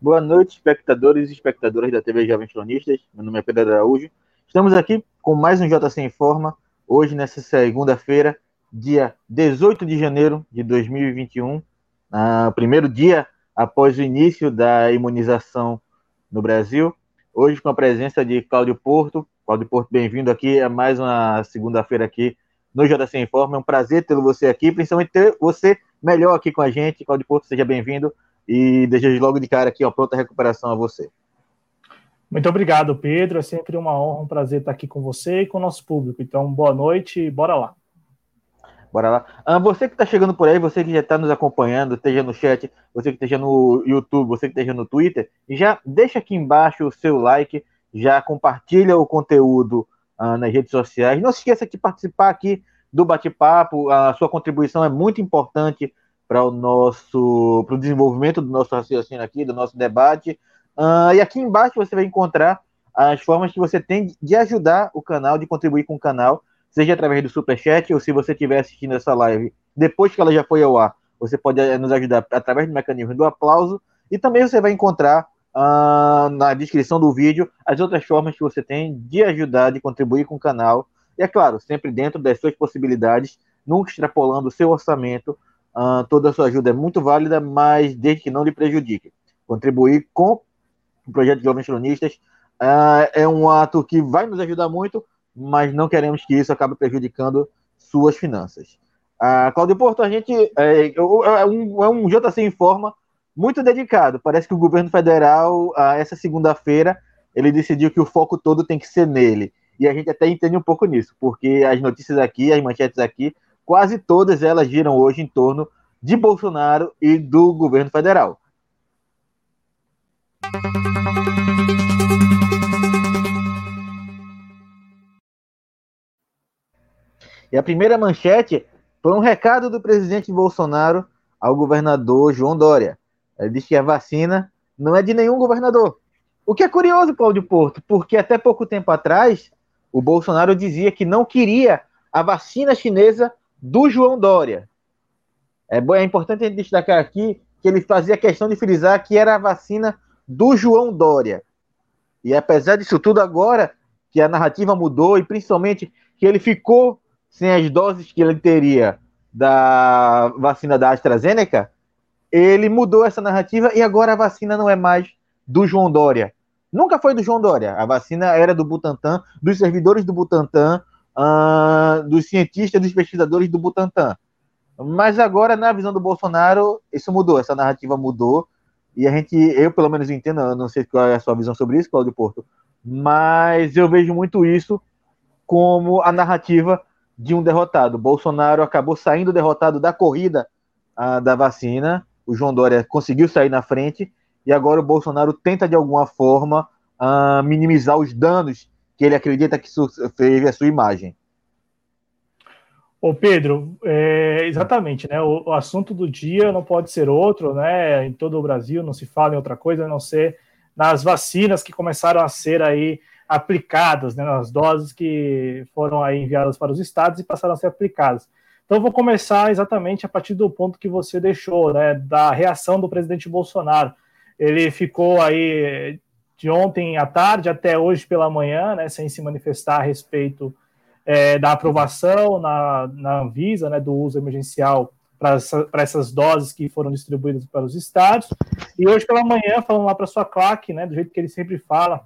Boa noite, espectadores e espectadoras da TV Jovens Cronistas. Meu nome é Pedro Araújo. Estamos aqui com mais um JC Informa, hoje, nessa segunda-feira, dia 18 de janeiro de 2021, uh, primeiro dia após o início da imunização no Brasil. Hoje, com a presença de Cláudio Porto. Cláudio Porto, bem-vindo aqui a mais uma segunda-feira aqui no JC Informa. É um prazer ter você aqui, principalmente ter você melhor aqui com a gente. Cláudio Porto, seja bem-vindo e desejo logo de cara aqui, ó, pronta recuperação a você. Muito obrigado, Pedro. É sempre uma honra, um prazer estar aqui com você e com o nosso público. Então, boa noite e bora lá. Bora lá. Ah, você que está chegando por aí, você que já está nos acompanhando, esteja no chat, você que esteja no YouTube, você que esteja no Twitter, já deixa aqui embaixo o seu like, já compartilha o conteúdo ah, nas redes sociais. Não se esqueça de participar aqui do bate-papo, a sua contribuição é muito importante para o nosso para o desenvolvimento do nosso raciocínio aqui, do nosso debate. Uh, e aqui embaixo você vai encontrar as formas que você tem de ajudar o canal, de contribuir com o canal seja através do Superchat, ou se você estiver assistindo essa live depois que ela já foi ao ar, você pode eh, nos ajudar através do mecanismo do aplauso, e também você vai encontrar uh, na descrição do vídeo as outras formas que você tem de ajudar, de contribuir com o canal, e é claro, sempre dentro das suas possibilidades, nunca extrapolando o seu orçamento, uh, toda a sua ajuda é muito válida, mas desde que não lhe prejudique. Contribuir com o projeto de Jovens Cronistas uh, é um ato que vai nos ajudar muito, mas não queremos que isso acabe prejudicando suas finanças. A Cláudio Porto, a gente é, é, um, é um JC em forma muito dedicado. Parece que o governo federal, essa segunda-feira, ele decidiu que o foco todo tem que ser nele. E a gente até entende um pouco nisso, porque as notícias aqui, as manchetes aqui, quase todas elas giram hoje em torno de Bolsonaro e do governo federal. E a primeira manchete foi um recado do presidente Bolsonaro ao governador João Dória. Ele disse que a vacina não é de nenhum governador. O que é curioso, Cláudio Porto, porque até pouco tempo atrás o Bolsonaro dizia que não queria a vacina chinesa do João Dória. É, é importante a gente destacar aqui que ele fazia questão de frisar que era a vacina do João Dória. E apesar disso tudo, agora que a narrativa mudou e principalmente que ele ficou sem as doses que ele teria da vacina da AstraZeneca, ele mudou essa narrativa e agora a vacina não é mais do João Dória. Nunca foi do João Dória. A vacina era do Butantan, dos servidores do Butantan, uh, dos cientistas, dos pesquisadores do Butantan. Mas agora, na visão do Bolsonaro, isso mudou, essa narrativa mudou. E a gente, eu pelo menos entendo, eu não sei qual é a sua visão sobre isso, Cláudio Porto, mas eu vejo muito isso como a narrativa de um derrotado. Bolsonaro acabou saindo derrotado da corrida uh, da vacina. O João Dória conseguiu sair na frente e agora o Bolsonaro tenta de alguma forma uh, minimizar os danos que ele acredita que fez a sua imagem. Ô Pedro, é, exatamente, né? O, o, assunto do dia não pode ser outro, né? Em todo o Brasil não se fala em outra coisa a não ser nas vacinas que começaram a ser aí aplicadas, né, nas doses que foram aí enviadas para os estados e passaram a ser aplicadas. Então, vou começar exatamente a partir do ponto que você deixou, né, da reação do presidente Bolsonaro. Ele ficou aí de ontem à tarde até hoje pela manhã, né, sem se manifestar a respeito é, da aprovação na, na Anvisa, né, do uso emergencial para essa, essas doses que foram distribuídas para os estados. E hoje pela manhã, falando lá para sua claque, né, do jeito que ele sempre fala,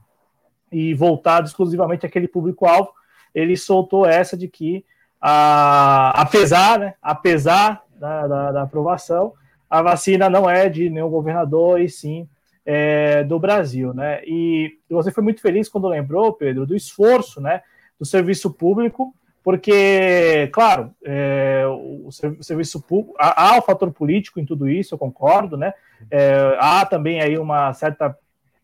e voltado exclusivamente àquele público-alvo, ele soltou essa de que, a, apesar, né, apesar da, da, da, aprovação, a vacina não é de nenhum governador e sim é, do Brasil, né? E você foi muito feliz quando lembrou, Pedro, do esforço, né, do serviço público, porque, claro, é, o, serviço público há, o fator político em tudo isso, eu concordo, né? É, há também aí uma certa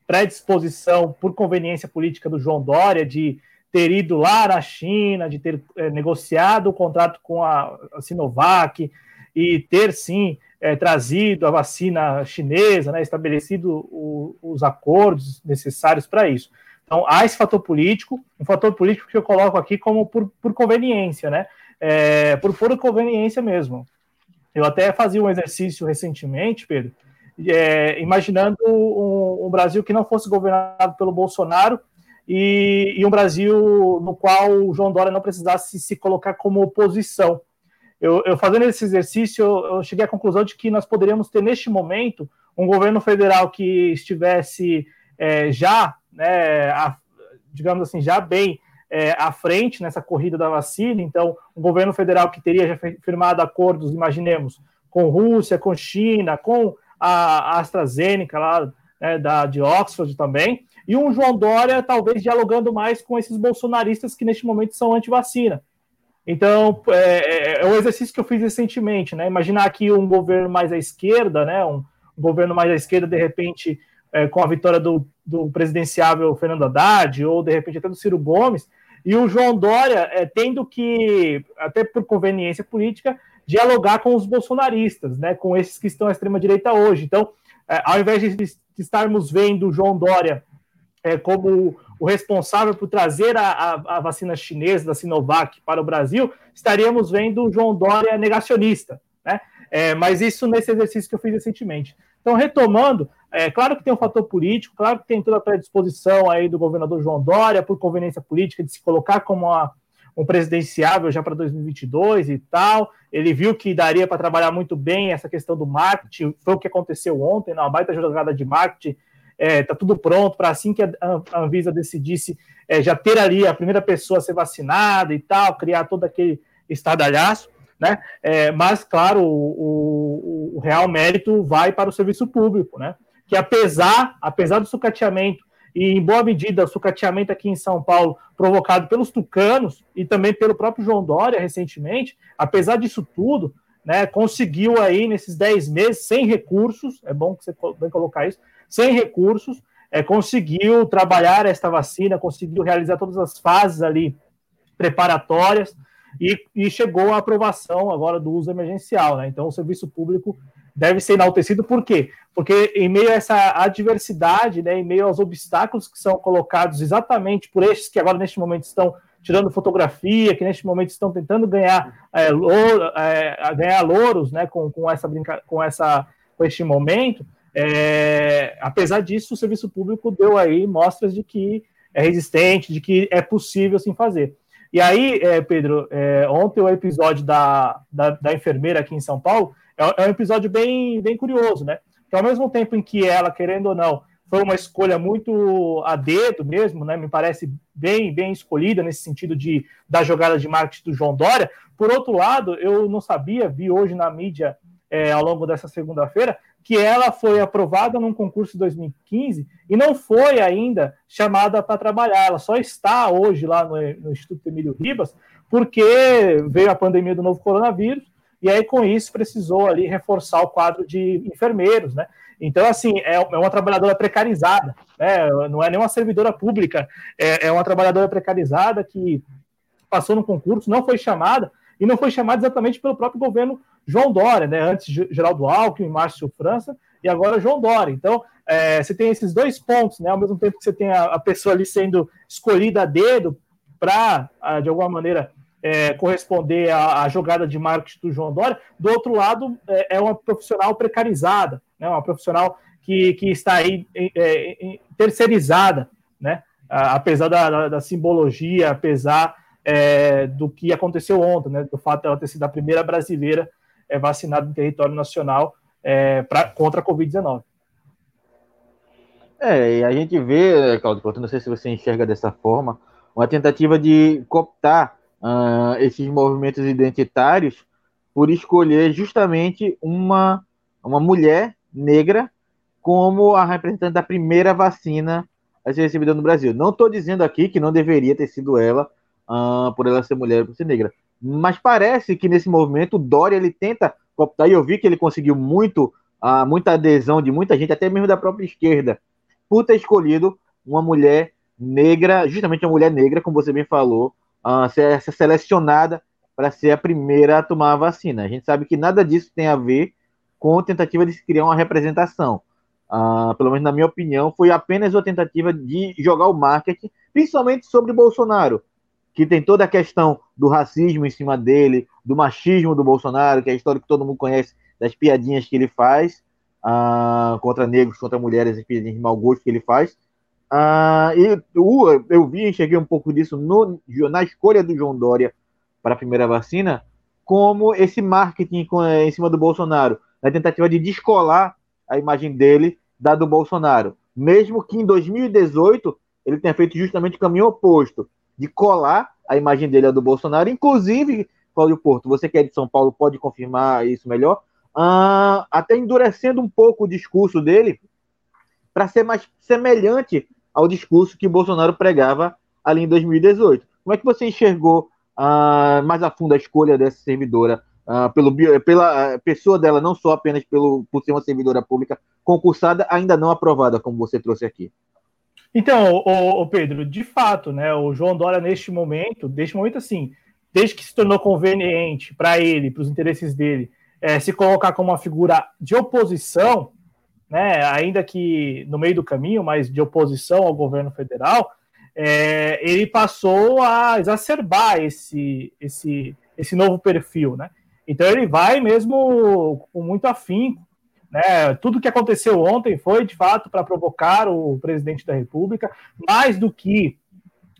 predisposição por conveniência política do João Dória de ter ido lá na China, de ter é, negociado o contrato com a, a Sinovac e ter sim é, trazido a vacina chinesa, né, estabelecido o, os acordos necessários para isso. Então, há esse fator político, um fator político que eu coloco aqui como por, por conveniência, né? É, por pura conveniência mesmo. Eu até fazia um exercício recentemente, Pedro, é, imaginando um, um, Brasil que não fosse governado pelo Bolsonaro e, e, um Brasil no qual o João Dória não precisasse se colocar como oposição. Eu, eu fazendo esse exercício, eu, cheguei à conclusão de que nós poderíamos ter neste momento um governo federal que estivesse é, já, né, a, digamos assim, já bem é, à frente nessa corrida da vacina. Então, um governo federal que teria já firmado acordos, imaginemos, com Rússia, com China, com a, AstraZeneca lá né, da, de Oxford também, e um João Dória talvez dialogando mais com esses bolsonaristas que neste momento são anti-vacina. Então, é, é, é um exercício que eu fiz recentemente, né? Imaginar aqui um governo mais à esquerda, né? Um, governo mais à esquerda, de repente, é, com a vitória do, do presidenciável Fernando Haddad, ou de repente até do Ciro Gomes, e o João Dória é, tendo que, até por conveniência política, dialogar com os bolsonaristas, né, com esses que estão à extrema-direita hoje. Então, é, ao invés de, estarmos vendo o João Dória é, como o responsável por trazer a, a, a, vacina chinesa da Sinovac para o Brasil, estaríamos vendo o João Dória negacionista. Né? É, mas isso nesse exercício que eu fiz recentemente. Então, retomando, é claro que tem um fator político, claro que tem toda a predisposição aí do governador João Dória, por conveniência política, de se colocar como uma, um presidenciável já para 2022 e tal. Ele viu que daria para trabalhar muito bem essa questão do marketing, foi o que aconteceu ontem, na baita jogada de marketing. É, tá tudo pronto para assim que a Anvisa decidisse é, já ter ali a primeira pessoa a ser vacinada e tal, criar todo aquele estardalhaço né? É, mas, claro, o, o, o, real mérito vai para o serviço público, né? Que apesar, apesar do sucateamento, e em boa medida o sucateamento aqui em São Paulo, provocado pelos tucanos e também pelo próprio João Dória recentemente, apesar disso tudo, né, conseguiu aí nesses 10 meses, sem recursos, é bom que você bem colocar isso, sem recursos, é, conseguiu trabalhar esta vacina, conseguiu realizar todas as fases ali preparatórias, e, e chegou a aprovação agora do uso emergencial. Né? Então, o serviço público deve ser enaltecido, por quê? Porque em meio a essa adversidade, né, em meio aos obstáculos que são colocados exatamente por estes que agora, neste momento, estão tirando fotografia, que neste momento estão tentando ganhar, é, louro, é, ganhar louros né, com, com, essa brinca com, essa, com este momento, é, apesar disso, o serviço público deu aí mostras de que é resistente, de que é possível assim fazer. E aí, é, Pedro, é, ontem o episódio da, da, da, enfermeira aqui em São Paulo é, é, um episódio bem, bem curioso, né? Que ao mesmo tempo em que ela, querendo ou não, foi uma escolha muito a dedo mesmo, né? Me parece bem, bem escolhida nesse sentido de da jogada de marketing do João Dória. Por outro lado, eu não sabia, vi hoje na mídia é, ao longo dessa segunda-feira, que ela foi aprovada num concurso de 2015 e não foi ainda chamada para trabalhar. Ela só está hoje lá no, no, Instituto Emílio Ribas, porque veio a pandemia do novo coronavírus, e aí com isso precisou ali reforçar o quadro de enfermeiros, né? Então, assim, é, é uma trabalhadora precarizada, né? não é nem uma servidora pública, é, é uma trabalhadora precarizada que passou no concurso, não foi chamada, e não foi chamada exatamente pelo próprio governo João Dória, né? Antes Geraldo Alckmin, Márcio França e agora João Dória. Então, é, você tem esses dois pontos, né? Ao mesmo tempo que você tem a, a pessoa ali sendo escolhida a dedo para, de alguma maneira, é, corresponder à, à, jogada de marketing do João Dória, do outro lado, é, é uma profissional precarizada, né? Uma profissional que, que está aí é, terceirizada, né? apesar da, da, da simbologia, apesar é, do que aconteceu ontem, né, do fato dela ter sido a primeira brasileira é, vacinada em território nacional é, pra, contra a Covid-19. É, e a gente vê, Claudio, não sei se você enxerga dessa forma, uma tentativa de cooptar uh, esses movimentos identitários por escolher justamente uma, uma mulher negra como a representante da primeira vacina a ser recebida no Brasil. Não estou dizendo aqui que não deveria ter sido ela, uh, por ela ser mulher, por ser negra. Mas parece que nesse movimento o Dória ele tenta cooptar, e eu vi que ele conseguiu muito, uh, muita adesão de muita gente, até mesmo da própria esquerda, por ter escolhido uma mulher negra, justamente uma mulher negra, como você bem falou, uh, ser, ser selecionada para ser a primeira a tomar a vacina. A gente sabe que nada disso tem a ver com a tentativa de se criar uma representação. Uh, pelo menos na minha opinião, foi apenas uma tentativa de jogar o marketing, principalmente sobre Bolsonaro, que tem toda a questão do racismo em cima dele, do machismo do Bolsonaro, que é a história que todo mundo conhece, das piadinhas que ele faz uh, contra negros, contra mulheres, as piadinhas de mau gosto que ele faz. Uh, e uh, eu vi, enxerguei um pouco disso no, na escolha do João Dória para a primeira vacina, como esse marketing eh, em cima do Bolsonaro, na tentativa de descolar a imagem dele da do Bolsonaro. Mesmo que em 2018 ele tenha feito justamente o caminho oposto, de colar a imagem dele à do Bolsonaro. Inclusive, Cláudio Porto, você que é de São Paulo pode confirmar isso melhor, uh, até endurecendo um pouco o discurso dele para ser mais semelhante ao discurso que Bolsonaro pregava ali em 2018. Como é que você enxergou uh, mais a fundo a escolha dessa servidora uh, pelo, pela pessoa dela, não só apenas pelo, por ser uma servidora pública concursada, ainda não aprovada, como você trouxe aqui? Então, o, o, Pedro, de fato, né, o João Dória, neste momento, neste momento, assim, desde que se tornou conveniente para ele, para os interesses dele, é, se colocar como uma figura de oposição, né, ainda que no meio do caminho, mas de oposição ao governo federal, é, ele passou a exacerbar esse, esse, esse novo perfil, né? Então ele vai mesmo com muito afinco, né? Tudo que aconteceu ontem foi de fato para provocar o presidente da República, mais do que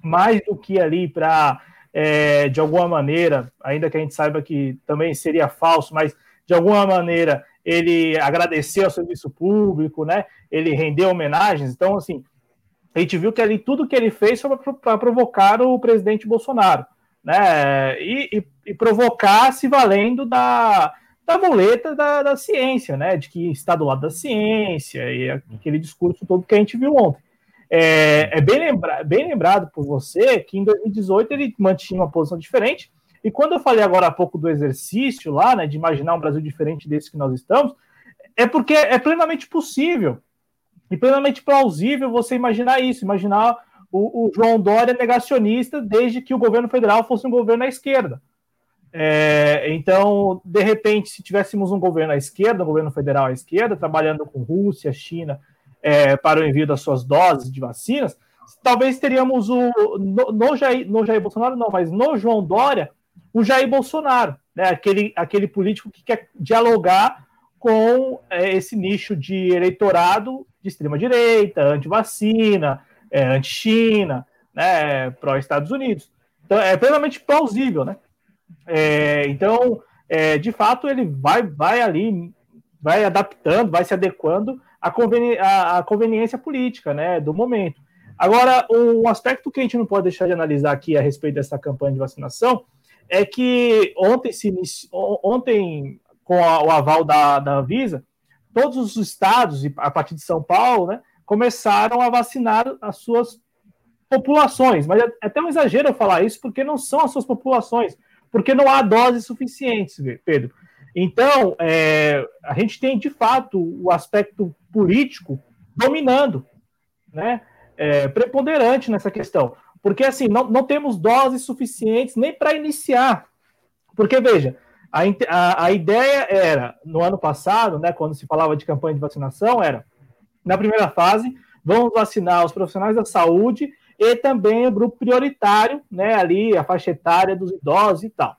mais do que ali para é, de alguma maneira, ainda que a gente saiba que também seria falso, mas de alguma maneira ele agradeceu ao serviço público, né? Ele rendeu homenagens. Então, assim, a gente viu que ali tudo que ele fez foi para provocar o presidente Bolsonaro, né? E, e, e, provocar se valendo da, da muleta da, da ciência, né? De que está do lado da ciência e aquele discurso todo que a gente viu ontem. É, é bem, lembra, bem lembrado por você que em 2018 ele mantinha uma posição diferente. E quando eu falei agora há pouco do exercício lá, né, de imaginar um Brasil diferente desse que nós estamos, é porque é plenamente possível e plenamente plausível você imaginar isso, imaginar o, o, João Dória negacionista desde que o governo federal fosse um governo à esquerda. É, então, de repente, se tivéssemos um governo à esquerda, um governo federal à esquerda, trabalhando com Rússia, China, é, para o envio das suas doses de vacinas, talvez teríamos o no, no, Jair, no Jair Bolsonaro, não, mas no João Dória, o Jair Bolsonaro, né, aquele, aquele político que quer dialogar com é, esse nicho de eleitorado de extrema-direita, anti-vacina, é, anti-China, né, pró-Estados Unidos. Então, é plenamente plausível, né? É, então, é, de fato, ele vai, vai ali, vai adaptando, vai se adequando à, conveni à, conveniência política, né, do momento. Agora, um aspecto que a gente não pode deixar de analisar aqui a respeito dessa campanha de vacinação é que ontem, se ontem com a, o aval da, da Anvisa, todos os estados, a partir de São Paulo, né, começaram a vacinar as suas populações. Mas é até um exagero eu falar isso, porque não são as suas populações, porque não há doses suficientes, Pedro. Então, é, a gente tem, de fato, o aspecto político dominando, né, é, preponderante nessa questão. Porque, assim, não, não temos doses suficientes nem para iniciar. Porque, veja, a, a, a, ideia era, no ano passado, né, quando se falava de campanha de vacinação, era, na primeira fase, vamos vacinar os profissionais da saúde e também o grupo prioritário, né, ali, a faixa etária dos idosos e tal.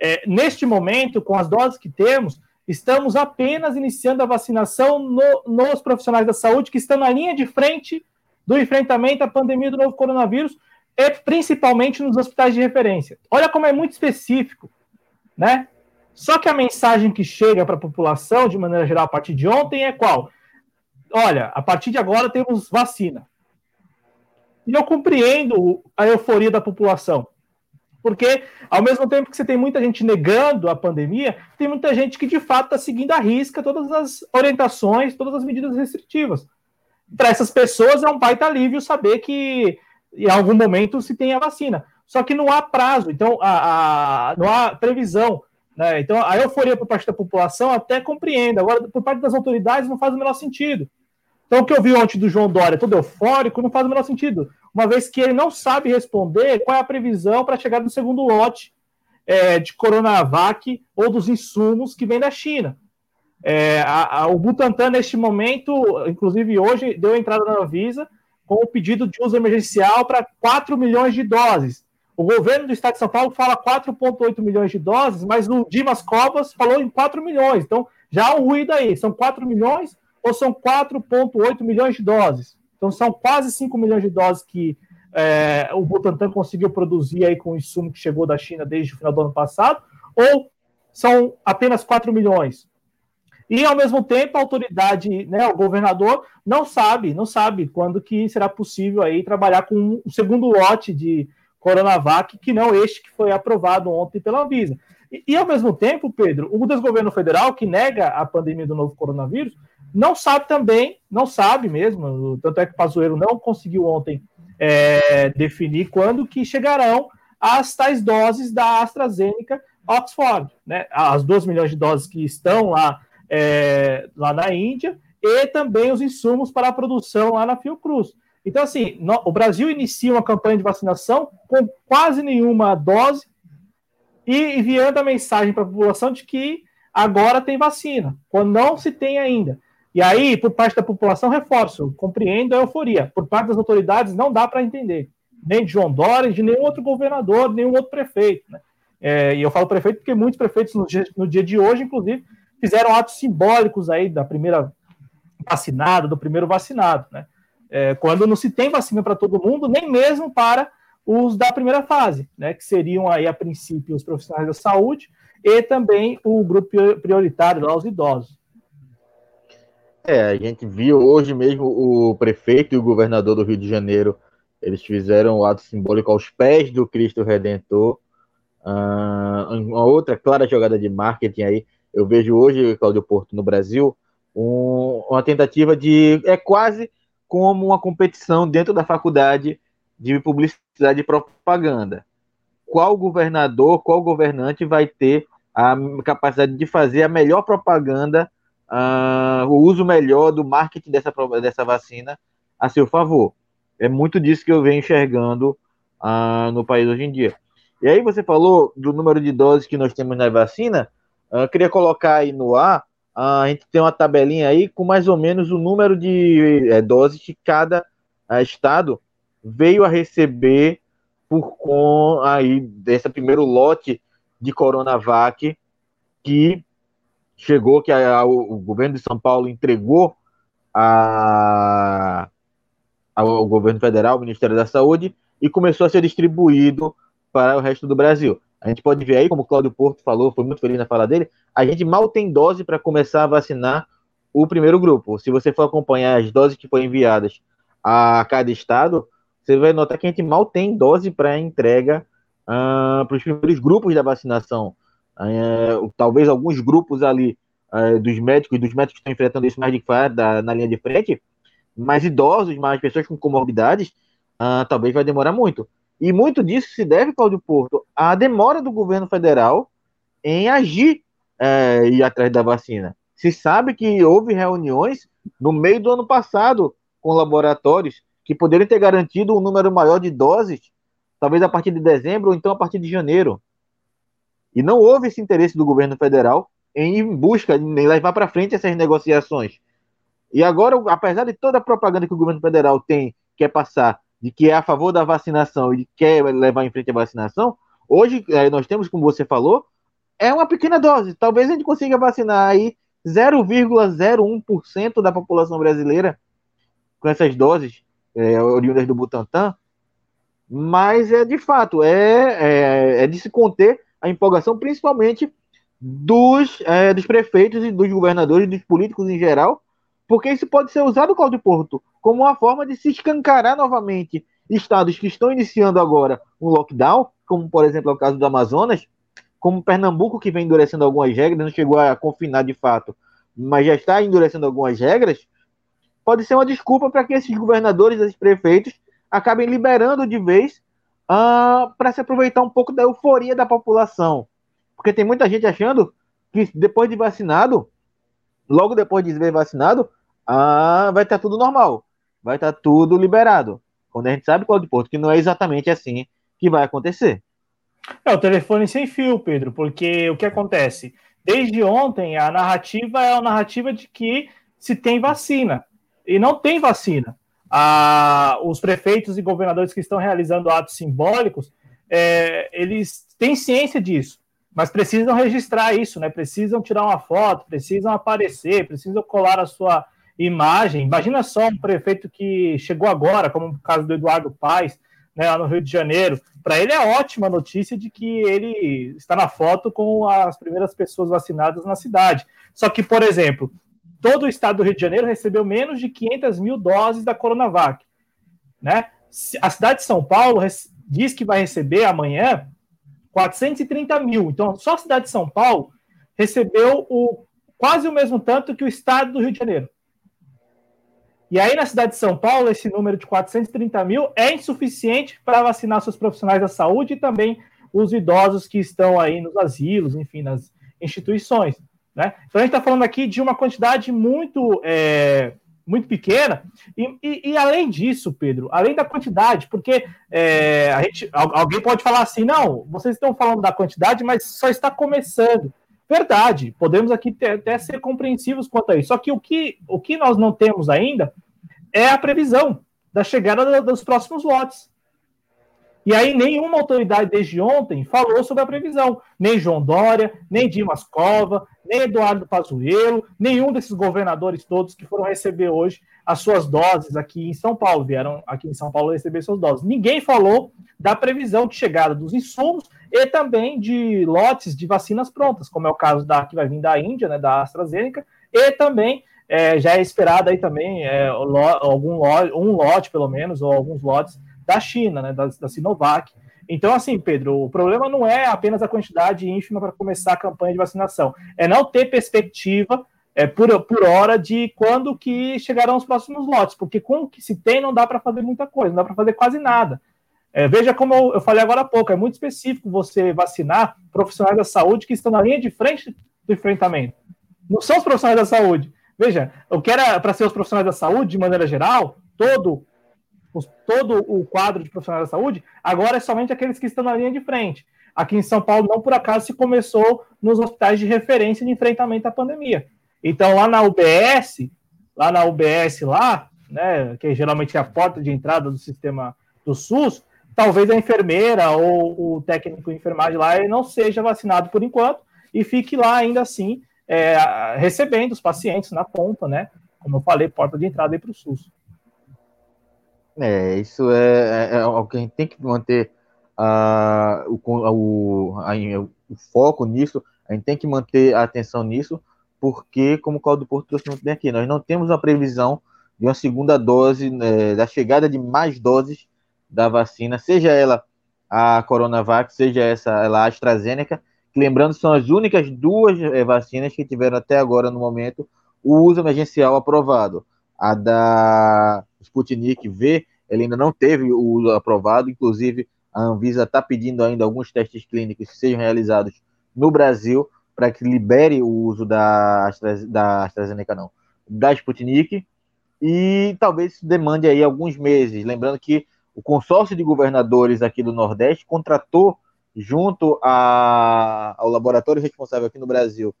É, neste momento, com as doses que temos, estamos apenas iniciando a vacinação no, nos profissionais da saúde que estão na linha de frente do enfrentamento à pandemia do novo coronavírus e principalmente nos hospitais de referência. Olha como é muito específico, né? Só que a mensagem que chega para a população, de maneira geral, a partir de ontem, é qual? Olha, a partir de agora temos vacina. E eu compreendo a euforia da população. Porque, ao mesmo tempo que você tem muita gente negando a pandemia, tem muita gente que, de fato, está seguindo à risca todas as orientações, todas as medidas restritivas. Para essas pessoas, é um baita alívio saber que, em algum momento, se tem a vacina. Só que não há prazo, então, a, a não há previsão. Né? Então, a euforia por parte da população até compreendo. Agora, por parte das autoridades, não faz o menor sentido. Então, o que eu vi ontem do João Dória, todo eufórico, não faz o menor sentido. Uma vez que ele não sabe responder qual é a previsão para chegar no segundo lote é, de Coronavac ou dos insumos que vem da China. É, a, a, o Butantan, neste momento, inclusive hoje, deu entrada na Anvisa com o pedido de uso emergencial para 4 milhões de doses. O governo do estado de São Paulo fala 4,8 milhões de doses, mas o Dimas Covas falou em 4 milhões. Então, já há um ruído aí. São 4 milhões ou são 4,8 milhões de doses? Então, são quase 5 milhões de doses que é, o Butantan conseguiu produzir aí com o insumo que chegou da China desde o final do ano passado, ou são apenas 4 milhões? E, ao mesmo tempo, a autoridade, né, o governador, não sabe, não sabe quando que será possível aí trabalhar com o um segundo lote de Coronavac, que não este que foi aprovado ontem pela Anvisa. E, e, ao mesmo tempo, Pedro, o desgoverno federal, que nega a pandemia do novo coronavírus, não sabe também, não sabe mesmo, tanto é que o Pazuello não conseguiu ontem é, definir quando que chegarão as tais doses da AstraZeneca Oxford, né? As 2 milhões de doses que estão lá, é, lá na Índia, e também os insumos para a produção lá na Fiocruz. Então, assim, no, o Brasil inicia uma campanha de vacinação com quase nenhuma dose e enviando a mensagem para a população de que agora tem vacina, quando não se tem ainda. E aí, por parte da população, reforço, compreendo a euforia. Por parte das autoridades, não dá para entender. Nem de João Dória, de nenhum outro governador, nenhum outro prefeito. Né? É, e eu falo prefeito porque muitos prefeitos no dia, no dia de hoje, inclusive, fizeram atos simbólicos aí da primeira vacinada, do primeiro vacinado. Né? é, quando não se tem vacina para todo mundo, nem mesmo para os da primeira fase, né, que seriam aí, a princípio, os profissionais da saúde e também o grupo prioritário, lá, os idosos. É, a gente viu hoje mesmo o prefeito e o governador do Rio de Janeiro, eles fizeram o ato simbólico aos pés do Cristo Redentor. Uh, uma outra clara jogada de marketing aí, eu vejo hoje, Cláudio Porto, no Brasil, um, uma tentativa de. É quase como uma competição dentro da faculdade de publicidade e propaganda. Qual governador, qual governante vai ter a capacidade de fazer a melhor propaganda, uh, o uso melhor do marketing dessa, dessa vacina a seu favor? É muito disso que eu venho enxergando uh, no país hoje em dia. E aí você falou do número de doses que nós temos na vacina, uh, queria colocar aí no ar a gente tem uma tabelinha aí com mais ou menos o número de é, doses que cada estado veio a receber por com aí desse primeiro lote de Coronavac que chegou, que a, a, o governo de São Paulo entregou a, ao governo federal, Ministério da Saúde, e começou a ser distribuído para o resto do Brasil. A gente pode ver aí, como o Cláudio Porto falou, foi muito feliz na fala dele, a gente mal tem dose para começar a vacinar o primeiro grupo. Se você for acompanhar as doses que foram enviadas a cada estado, você vai notar que a gente mal tem dose para entrega uh, para os primeiros grupos da vacinação. Uh, talvez alguns grupos ali uh, dos médicos, dos médicos que estão enfrentando isso mais de da, na linha de frente, mas idosos, mais pessoas com comorbidades, talvez vai demorar muito. E muito disso se deve, Cláudio Porto, à demora do governo federal em agir é, ir atrás da vacina. Se sabe que houve reuniões no meio do ano passado com laboratórios que poderiam ter garantido um número maior de doses, talvez a partir de dezembro ou então a partir de janeiro. E não houve esse interesse do governo federal em busca, em levar para frente essas negociações. E agora, apesar de toda a propaganda que o governo federal tem, quer passar de que é a favor da vacinação e quer levar em frente a vacinação, hoje é, nós temos, como você falou, é uma pequena dose. Talvez a gente consiga vacinar aí 0,01% da população brasileira com essas doses é, oriundas do Butantan, mas é de fato, é, é, é de se conter a empolgação, principalmente dos, é, dos prefeitos e dos governadores, dos políticos em geral, porque isso pode ser usado, Cláudio Porto, como uma forma de se escancarar novamente estados que estão iniciando agora um lockdown, como por exemplo é o caso do Amazonas, como Pernambuco, que vem endurecendo algumas regras, não chegou a confinar de fato, mas já está endurecendo algumas regras, pode ser uma desculpa para que esses governadores, esses prefeitos, acabem liberando de vez uh, para se aproveitar um pouco da euforia da população. Porque tem muita gente achando que depois de vacinado, logo depois de ser vacinado, ah, vai estar tá tudo normal, vai estar tá tudo liberado. Quando a gente sabe, Cláudio Porto, que não é exatamente assim que vai acontecer. É o telefone sem fio, Pedro, porque o que acontece? Desde ontem, a narrativa é a narrativa de que se tem vacina. E não tem vacina. Ah, os prefeitos e governadores que estão realizando atos simbólicos é, eles têm ciência disso, mas precisam registrar isso, né? Precisam tirar uma foto, precisam aparecer, precisam colar a sua imagem. Imagina só um prefeito que chegou agora, como o caso do Eduardo Paes, né, lá no Rio de Janeiro. Para ele é ótima notícia de que ele está na foto com as primeiras pessoas vacinadas na cidade. Só que, por exemplo, todo o estado do Rio de Janeiro recebeu menos de 500 mil doses da Coronavac. Né? A cidade de São Paulo diz que vai receber amanhã 430 mil. Então, só a cidade de São Paulo recebeu o, quase o mesmo tanto que o estado do Rio de Janeiro. E aí, na cidade de São Paulo, esse número de 430 mil é insuficiente para vacinar seus profissionais da saúde e também os idosos que estão aí nos asilos, enfim, nas instituições. Né? Então, a gente está falando aqui de uma quantidade muito, é, muito pequena. E, e, e, além disso, Pedro, além da quantidade, porque é, a gente, alguém pode falar assim: não, vocês estão falando da quantidade, mas só está começando. Verdade, podemos aqui ter, até ser compreensivos quanto a isso. Só que o que, o que nós não temos ainda é a previsão da chegada dos próximos lotes. E aí nenhuma autoridade desde ontem falou sobre a previsão. Nem João Dória, nem Dimas Cova, nem Eduardo Pazuello, nenhum desses governadores todos que foram receber hoje as suas doses aqui em São Paulo, vieram aqui em São Paulo receber suas doses. Ninguém falou da previsão de chegada dos insumos e também de lotes de vacinas prontas, como é o caso da que vai vir da Índia, né, da AstraZeneca, e também é, já é esperado aí também é, algum um lote, pelo menos, ou alguns lotes da China, né, da, da Sinovac. Então, assim, Pedro, o problema não é apenas a quantidade ínfima para começar a campanha de vacinação, é não ter perspectiva é, por, por hora de quando que chegarão os próximos lotes, porque com o que se tem não dá para fazer muita coisa, não dá para fazer quase nada. É, veja como eu, eu, falei agora há pouco, é muito específico você vacinar profissionais da saúde que estão na linha de frente do enfrentamento. Não são os profissionais da saúde, Veja, o que era para ser os profissionais da saúde, de maneira geral, todo, os, todo o quadro de profissionais da saúde, agora é somente aqueles que estão na linha de frente. Aqui em São Paulo, não por acaso, se começou nos hospitais de referência de enfrentamento à pandemia. Então, lá na UBS, lá na UBS, lá, né, que geralmente é a porta de entrada do sistema do SUS, talvez a enfermeira ou o técnico de enfermagem lá não seja vacinado por enquanto e fique lá ainda assim é, recebendo os pacientes na ponta, né? Como eu falei, porta de entrada para o SUS. É, isso é, é, é algo que a gente tem que manter uh, o, o, a, o foco nisso, a gente tem que manter a atenção nisso, porque, como o Claudio Porto trouxe muito bem aqui, nós não temos a previsão de uma segunda dose, né, da chegada de mais doses da vacina, seja ela a Coronavac, seja essa ela a AstraZeneca, lembrando, são as únicas duas é, vacinas que tiveram até agora, no momento, o uso emergencial aprovado. A da Sputnik V, ele ainda não teve o uso aprovado, inclusive a Anvisa está pedindo ainda alguns testes clínicos que sejam realizados no Brasil para que libere o uso da, da AstraZeneca, não, da Sputnik, e talvez demande aí alguns meses. Lembrando que o consórcio de governadores aqui do Nordeste contratou junto a, ao laboratório responsável aqui no Brasil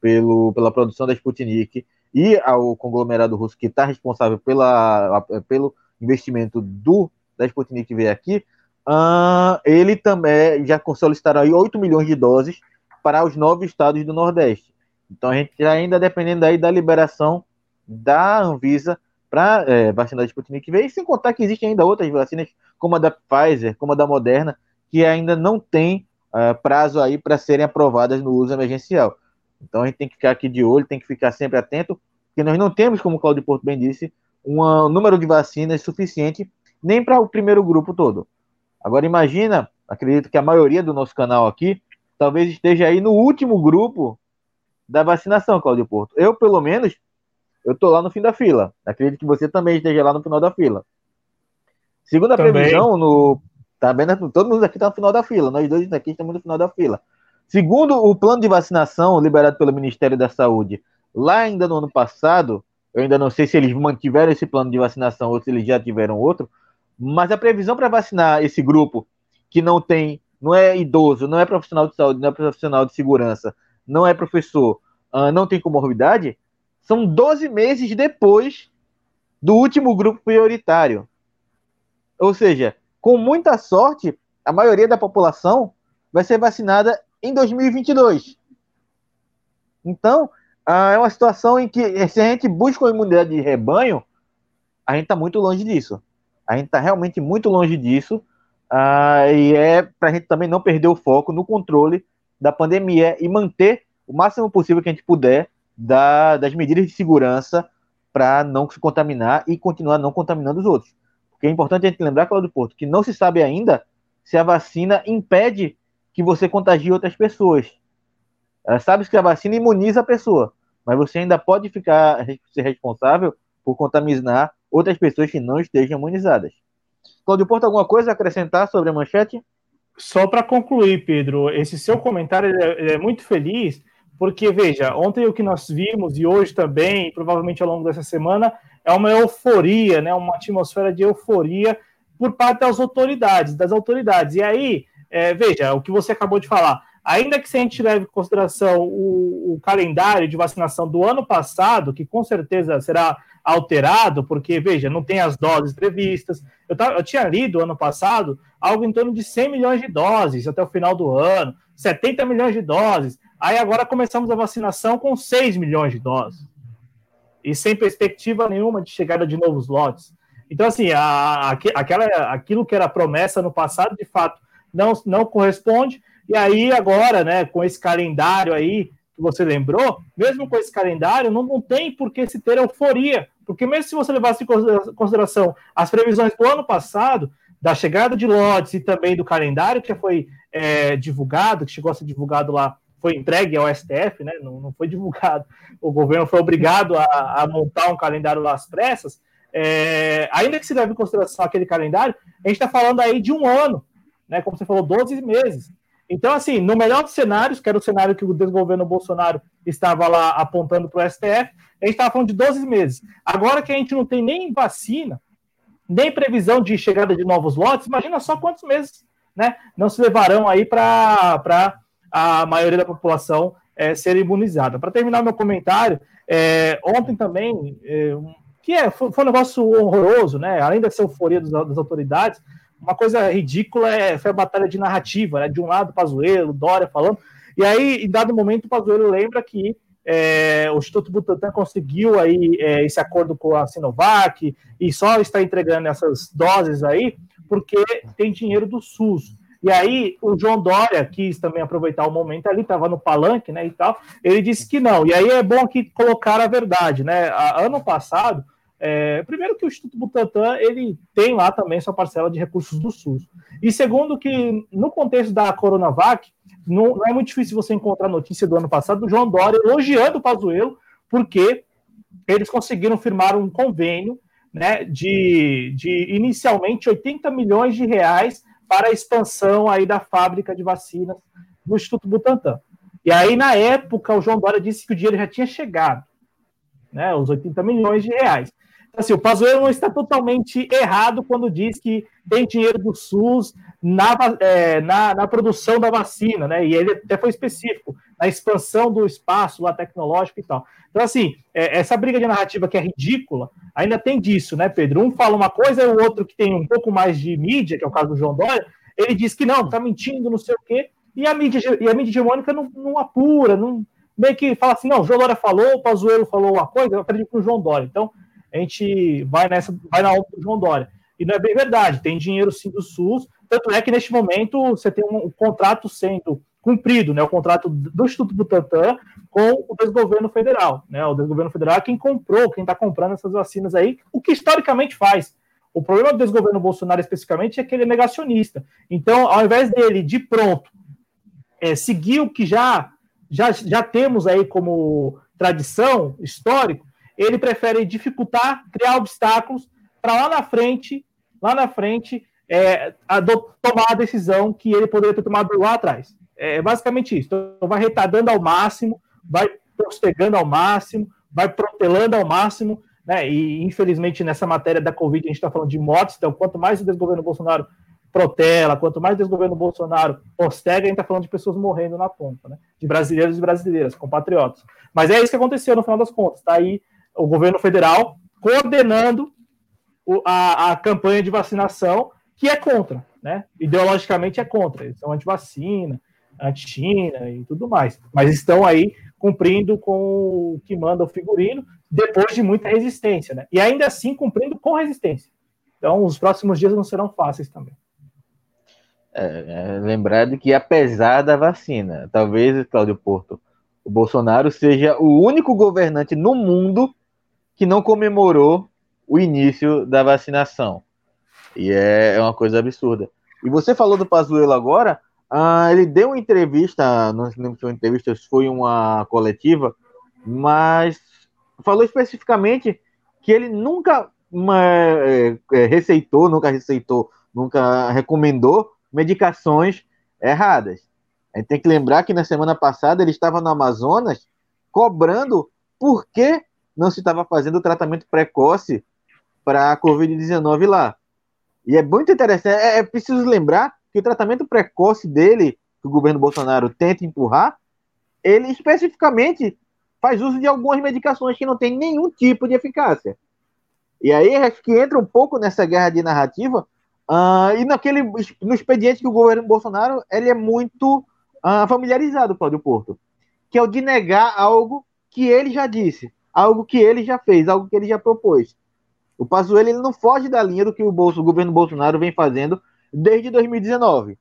pelo, pela produção da Sputnik e ao conglomerado russo que está responsável pela, pelo investimento do da Sputnik V aqui, uh, ele também já solicitaram aí 8 milhões de doses para os nove estados do Nordeste. Então a gente está ainda dependendo aí da liberação da Anvisa para é, vacinar a Sputnik V, e sem contar que existem ainda outras vacinas, como a da Pfizer, como a da Moderna, que ainda não tem uh, prazo aí para serem aprovadas no uso emergencial. Então a gente tem que ficar aqui de olho, tem que ficar sempre atento, porque nós não temos, como o Claudio Porto bem disse, um número de vacinas suficiente nem para o primeiro grupo todo. Agora imagina, acredito que a maioria do nosso canal aqui talvez esteja aí no último grupo da vacinação, Claudio Porto. Eu, pelo menos, eu tô lá no fim da fila. Acredito que você também esteja lá no final da fila. Segundo a também. previsão, no Tá vendo? Todo mundo aqui está no final da fila. Nós dois aqui estamos no final da fila. Segundo o plano de vacinação liberado pelo Ministério da Saúde, lá ainda no ano passado, eu ainda não sei se eles mantiveram esse plano de vacinação ou se eles já tiveram outro, mas a previsão para vacinar esse grupo que não tem, não é idoso, não é profissional de saúde, não é profissional de segurança, não é professor, uh, não tem comorbidade, são 12 meses depois do último grupo prioritário. Ou seja, com muita sorte, a maioria da população vai ser vacinada em 2022. Então, ah, é uma situação em que, se a gente busca uma imunidade de rebanho, a gente está muito longe disso. A gente está realmente muito longe disso. Ah, e é para a gente também não perder o foco no controle da pandemia e manter o máximo possível que a gente puder da, das medidas de segurança para não se contaminar e continuar não contaminando os outros. Porque é importante a gente lembrar, Claudio Porto, que não se sabe ainda se a vacina impede que você contagie outras pessoas. Ela sabe que a vacina imuniza a pessoa, mas você ainda pode ficar ser responsável por contaminar outras pessoas que não estejam imunizadas. Claudio Porto, alguma coisa a acrescentar sobre a manchete? Só para concluir, Pedro, esse seu comentário é, é, muito feliz, porque, veja, ontem o que nós vimos, e hoje também, provavelmente ao longo dessa semana, é uma euforia, né, uma atmosfera de euforia por parte das autoridades, das autoridades. E aí, é, veja, o que você acabou de falar, ainda que se a gente leve em consideração o, o, calendário de vacinação do ano passado, que com certeza será alterado, porque, veja, não tem as doses previstas. Eu, tava, eu tinha lido ano passado algo em torno de 100 milhões de doses até o final do ano, 70 milhões de doses. Aí agora começamos a vacinação com 6 milhões de doses. E sem perspectiva nenhuma de chegada de novos lotes. Então, assim, a, a, aquela, aquilo que era promessa no passado, de fato, não, não corresponde. E aí, agora, né, com esse calendário aí que você lembrou, mesmo com esse calendário, não, não tem por que se ter euforia. Porque mesmo se você levasse em consideração as previsões do ano passado, da chegada de lotes e também do calendário que foi é, divulgado, que chegou a ser divulgado lá, foi entregue ao STF, né? Não, não foi divulgado. O governo foi obrigado a, a montar um calendário lá às pressas. É, ainda que se leve em consideração aquele calendário, a gente está falando aí de um ano, né? Como você falou, 12 meses. Então, assim, no melhor dos cenários, que era o cenário que o desgoverno Bolsonaro estava lá apontando para o STF, a gente estava falando de 12 meses. Agora que a gente não tem nem vacina, nem previsão de chegada de novos lotes, imagina só quantos meses né, não se levarão aí para a maioria da população é, ser imunizada. Para terminar meu comentário, é, ontem também, é, que é, foi, foi, um negócio horroroso, né? Além dessa euforia das, das autoridades, uma coisa ridícula é, foi a batalha de narrativa, né? De um lado, Pazuello, Dória falando, e aí, em dado momento, o Pazuello lembra que é, o Instituto Butantan conseguiu aí é, esse acordo com a Sinovac e só está entregando essas doses aí porque tem dinheiro do SUS. E aí o João Dória quis também aproveitar o momento ali, estava no palanque, né, e tal. Ele disse que não. E aí é bom aqui colocar a verdade, né? Ano passado é, primeiro que o Instituto Butantan ele tem lá também sua parcela de recursos do SUS. E segundo que no contexto da Coronavac, não, não é muito difícil você encontrar notícia do ano passado do João Dória elogiando o Pazuello, porque eles conseguiram firmar um convênio né, de, de inicialmente 80 milhões de reais para a expansão aí da fábrica de vacinas do Instituto Butantan. E aí, na época, o João Dória disse que o dinheiro já tinha chegado, né, os 80 milhões de reais. Assim, o Pazuello não está totalmente errado quando diz que tem dinheiro do SUS na, é, na, na, produção da vacina, né? E ele até foi específico, na expansão do espaço lá tecnológico e tal. Então, assim, é, essa briga de narrativa que é ridícula, ainda tem disso, né, Pedro? Um fala uma coisa o outro que tem um pouco mais de mídia, que é o caso do João Dória, ele diz que não, tá mentindo, não sei o quê, e a mídia, e a mídia hegemônica não, não apura, não, meio que fala assim, não, o João Dória falou, o Pazuello falou uma coisa, eu acredito no João Dória. Então, a gente vai nessa, vai na onda do João Dória. E não é bem verdade, tem dinheiro sim do SUS, tanto é que neste momento você tem um, um contrato sendo cumprido, né, o contrato do Instituto Butantan com o desgoverno federal, né, o desgoverno federal é quem comprou, quem está comprando essas vacinas aí, o que historicamente faz. O problema do desgoverno Bolsonaro especificamente é que ele é negacionista. Então, ao invés dele, de pronto, é, seguir o que já, já, já temos aí como tradição histórico, ele prefere dificultar, criar obstáculos para lá na frente, lá na frente, é, tomar a decisão que ele poderia ter tomado lá atrás. É basicamente isso. Então, vai retardando ao máximo, vai postergando ao máximo, vai protelando ao máximo, né? E infelizmente nessa matéria da Covid a gente está falando de mortes, então quanto mais o desgoverno Bolsonaro protela, quanto mais o desgoverno Bolsonaro posterga, a gente está falando de pessoas morrendo na ponta, né? De brasileiros e brasileiras, compatriotas. Mas é isso que aconteceu no final das contas. Está aí o governo federal coordenando o, a, a campanha de vacinação que é contra, né? Ideologicamente é contra, eles são anti-vacina, anti-China e tudo mais, mas estão aí cumprindo com o que manda o figurino, depois de muita resistência, né? E ainda assim cumprindo com resistência. Então, os próximos dias não serão fáceis também. É, é, lembrar de que, apesar da vacina, talvez, Cláudio Porto, o Bolsonaro seja o único governante no mundo que não comemorou o início da vacinação. E é, é uma coisa absurda. E você falou do Pazuello agora, ah, ele deu uma entrevista, não lembro se foi uma entrevista, foi uma coletiva, mas falou especificamente que ele nunca é, é, receitou, nunca receitou, nunca recomendou medicações erradas. A gente tem que lembrar que na semana passada ele estava no Amazonas cobrando por que não se estava fazendo tratamento precoce para a Covid-19 lá. E é muito interessante, é, é, preciso lembrar que o tratamento precoce dele, que o governo Bolsonaro tenta empurrar, ele especificamente faz uso de algumas medicações que não têm nenhum tipo de eficácia. E aí acho que entra um pouco nessa guerra de narrativa uh, e naquele no expediente que o governo Bolsonaro ele é muito uh, familiarizado, Cláudio Porto, que é o de negar algo que ele já disse, algo que ele já fez, algo que ele já propôs. O Pazuello ele não foge da linha do que o, Bolso, o governo Bolsonaro vem fazendo desde 2019,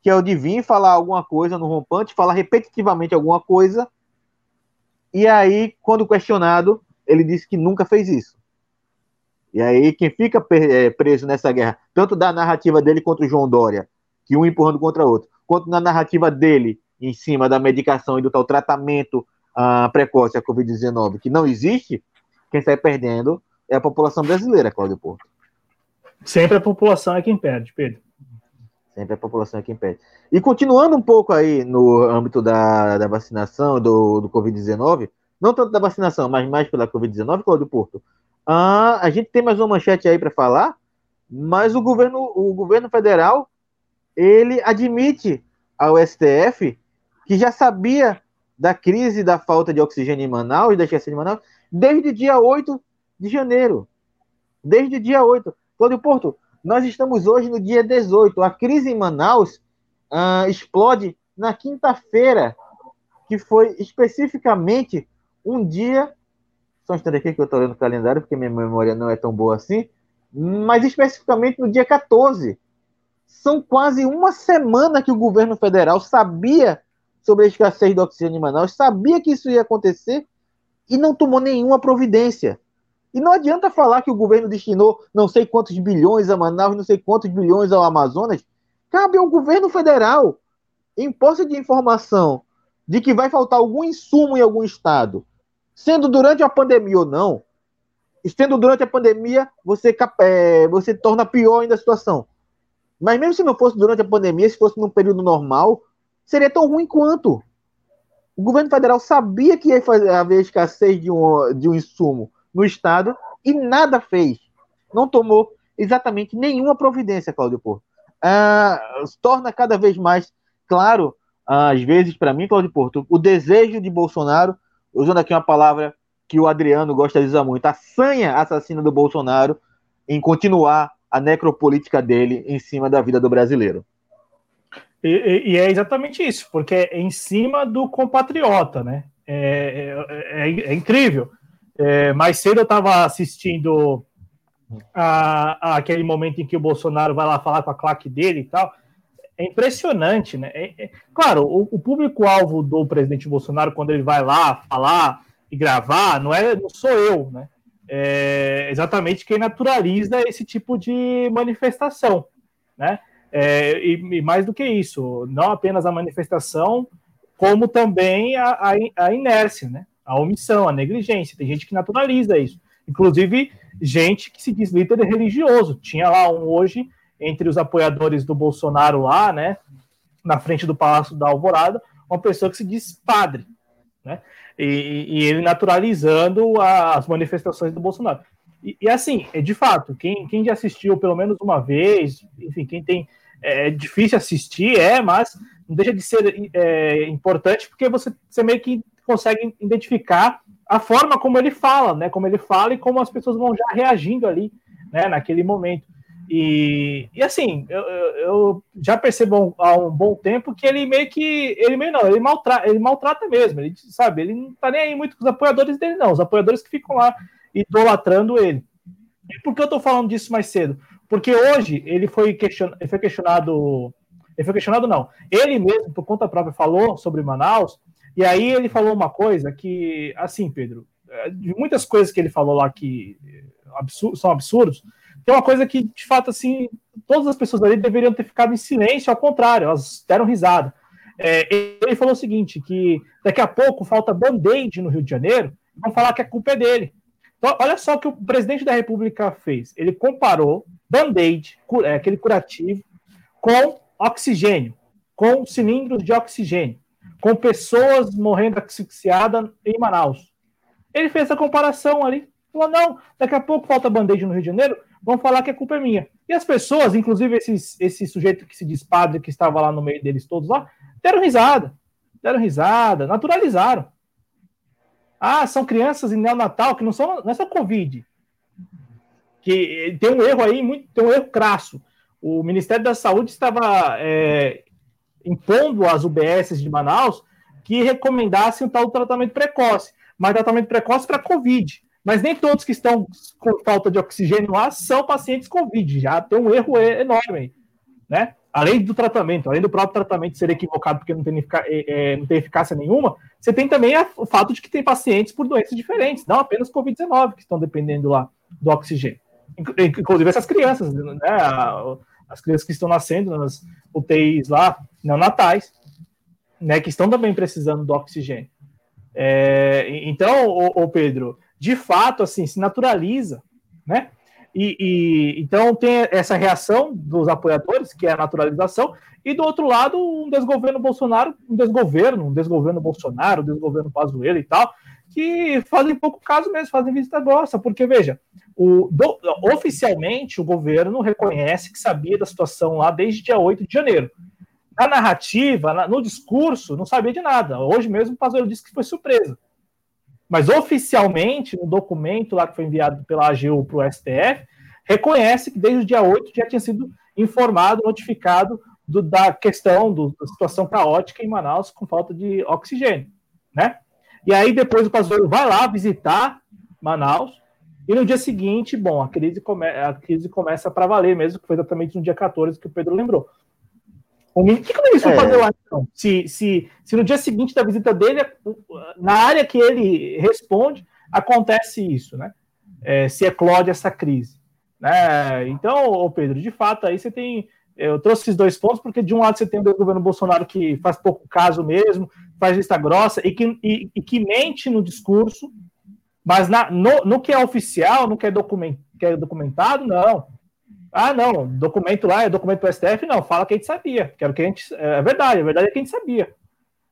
que é o de vir falar alguma coisa no rompante, falar repetitivamente alguma coisa, e aí, quando questionado, ele disse que nunca fez isso. E aí, quem fica é, preso nessa guerra, tanto da narrativa dele contra o João Dória, que um empurrando contra o outro, quanto na narrativa dele em cima da medicação e do tal tratamento uh, precoce à Covid-19, que não existe, quem sai perdendo é a população brasileira, Cláudio Porto. Sempre a população é quem perde, Pedro. Sempre a população é quem perde. E continuando um pouco aí no âmbito da, da vacinação, do, do Covid-19, não tanto da vacinação, mas mais pela Covid-19, Cláudio Porto, ah, a gente tem mais uma manchete aí para falar, mas o governo, o governo federal ele admite ao STF que já sabia da crise da falta de oxigênio em Manaus, da escassez de Manaus, desde o dia 8 de janeiro. Desde o dia 8. Cláudio Porto, nós estamos hoje no dia 18. A crise em Manaus ah, explode na quinta-feira, que foi especificamente um dia só um instante aqui que eu estou olhando o calendário, porque minha memória não é tão boa assim. Mas especificamente no dia 14. São quase uma semana que o governo federal sabia sobre a escassez do oxigênio em Manaus, sabia que isso ia acontecer e não tomou nenhuma providência. E não adianta falar que o governo destinou não sei quantos bilhões a Manaus, não sei quantos bilhões ao Amazonas. Cabe ao governo federal, em posse de informação de que vai faltar algum insumo em algum estado, sendo durante a pandemia ou não, sendo durante a pandemia, você, é, você torna pior ainda a situação. Mas mesmo se não fosse durante a pandemia, se fosse num período normal, seria tão ruim quanto. O governo federal sabia que ia fazer, haver escassez de um, de um insumo no Estado e nada fez. Não tomou exatamente nenhuma providência, Cláudio Porto. Ah, torna cada vez mais claro, às vezes, para mim, Cláudio Porto, o desejo de Bolsonaro usando aqui uma palavra que o Adriano gosta de usar muito, a sanha assassina do Bolsonaro em continuar a necropolítica dele em cima da vida do brasileiro. E, e é exatamente isso, porque é em cima do compatriota, né? É, é, é, é incrível. É, mais cedo eu estava assistindo a, a, aquele momento em que o Bolsonaro vai lá falar com a claque dele e tal é impressionante, né? É, é, claro, o, o público-alvo do presidente Bolsonaro, quando ele vai lá falar e gravar, não é não sou eu, né? É exatamente quem naturaliza esse tipo de manifestação, né? É, e, e, mais do que isso, não apenas a manifestação, como também a, a, a inércia, né? A omissão, a negligência. Tem gente que naturaliza isso. Inclusive, gente que se diz líder religioso. Tinha lá um hoje entre os apoiadores do Bolsonaro lá, né, na frente do Palácio da Alvorada, uma pessoa que se diz padre, né, e, e ele naturalizando a, as manifestações do Bolsonaro. E, e, assim, é de fato, quem, quem já assistiu pelo menos uma vez, enfim, quem tem. É, difícil assistir, é, mas não deixa de ser é, importante porque você, você meio que consegue identificar a forma como ele fala, né? Como ele fala e como as pessoas vão já reagindo ali, né? Naquele momento. E, e assim, eu, eu, já percebo há um bom tempo que ele meio que. Ele meio não, ele maltrata, ele maltrata mesmo. Ele sabe, ele não tá nem aí muito com os apoiadores dele, não. Os apoiadores que ficam lá idolatrando ele. E por que eu tô falando disso mais cedo? Porque hoje ele foi, ele foi questionado. Ele foi questionado, não. Ele mesmo, por conta própria, falou sobre Manaus. E aí ele falou uma coisa que, assim, Pedro, de muitas coisas que ele falou lá que absur são absurdos, tem uma coisa que, de fato, assim, todas as pessoas ali deveriam ter ficado em silêncio, ao contrário, elas deram risada. É, ele falou o seguinte: que daqui a pouco falta band-aid no Rio de Janeiro, vão falar que a culpa é dele. Então, olha só o que o presidente da República fez. Ele comparou band-aid, é, aquele curativo, com oxigênio, com cilindros de oxigênio, com pessoas morrendo asfixiadas em Manaus. Ele fez essa comparação ali. Falou: não, daqui a pouco falta band-aid no Rio de Janeiro, vão falar que a culpa é minha. E as pessoas, inclusive esses, esse sujeito que se diz padre, que estava lá no meio deles todos lá, deram risada. Deram risada, naturalizaram. Ah, são crianças em neonatal que não são, não é só Covid. Que tem um erro aí, muito, tem um erro crasso. O Ministério da Saúde estava é, impondo às UBSs de Manaus que recomendassem o tal tratamento precoce, mas tratamento precoce para Covid. Mas nem todos que estão com falta de oxigênio lá são pacientes Covid. Já tem um erro enorme, né? Além do tratamento, além do próprio tratamento ser equivocado porque não tem, é, não tem eficácia nenhuma, você tem também o fato de que tem pacientes por doenças diferentes, não apenas Covid-19, que estão dependendo lá do oxigênio. Inclusive essas crianças, né? As crianças que estão nascendo nas UTIs lá, neonatais, né? Que estão também precisando do oxigênio. É, então, o, o Pedro, de fato, assim, se naturaliza, né? E, e, então tem essa reação dos apoiadores, que é a naturalização, e do outro lado, um desgoverno Bolsonaro, um desgoverno, um desgoverno Bolsonaro, um desgoverno Pazuello e tal, que fazem pouco caso mesmo, fazem visita grossa, porque veja, o, do, oficialmente o governo reconhece que sabia da situação lá desde dia 8 de janeiro. Na narrativa, na, no discurso, não sabia de nada. Hoje mesmo o Pazuello disse que foi surpresa. Mas oficialmente, no documento lá que foi enviado pela AGU para o STF, reconhece que desde o dia 8 já tinha sido informado, notificado do, da questão do, da situação caótica em Manaus com falta de oxigênio, né? E aí depois o Pazuello vai lá visitar Manaus e no dia seguinte, bom, a crise, come, a crise começa para valer mesmo, que foi exatamente no dia 14 que o Pedro lembrou. O que, que o ministro é. fazer lá, então? Se, se, se no dia seguinte da visita dele, na área que ele responde, acontece isso, né? É, se eclode essa crise. Né? Então, Pedro, de fato, aí você tem. Eu trouxe esses dois pontos, porque de um lado você tem o governo Bolsonaro que faz pouco caso mesmo, faz vista grossa e que, e, e que mente no discurso, mas na, no, no que é oficial, no que é, document, que é documentado, não. Ah, não, documento lá é documento do STF, não, fala que a gente sabia, que era o que a gente. É verdade, a verdade é que a gente sabia.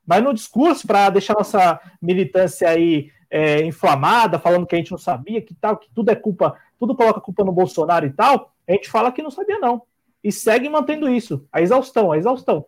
Mas no discurso, para deixar nossa militância aí é, inflamada, falando que a gente não sabia, que tal, que tudo é culpa, tudo coloca culpa no Bolsonaro e tal, a gente fala que não sabia, não. E segue mantendo isso, a exaustão, a exaustão.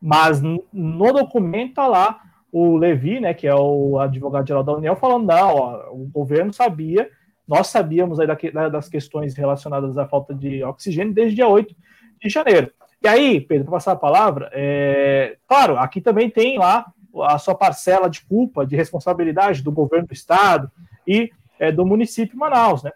Mas no documento tá lá o Levi, né, que é o advogado-geral da União, falando: não, ó, o governo sabia nós sabíamos aí das questões relacionadas à falta de oxigênio desde dia 8 de janeiro. E aí, Pedro, para passar a palavra, é, claro, aqui também tem lá a sua parcela de culpa, de responsabilidade do governo do estado e é, do município de Manaus, né?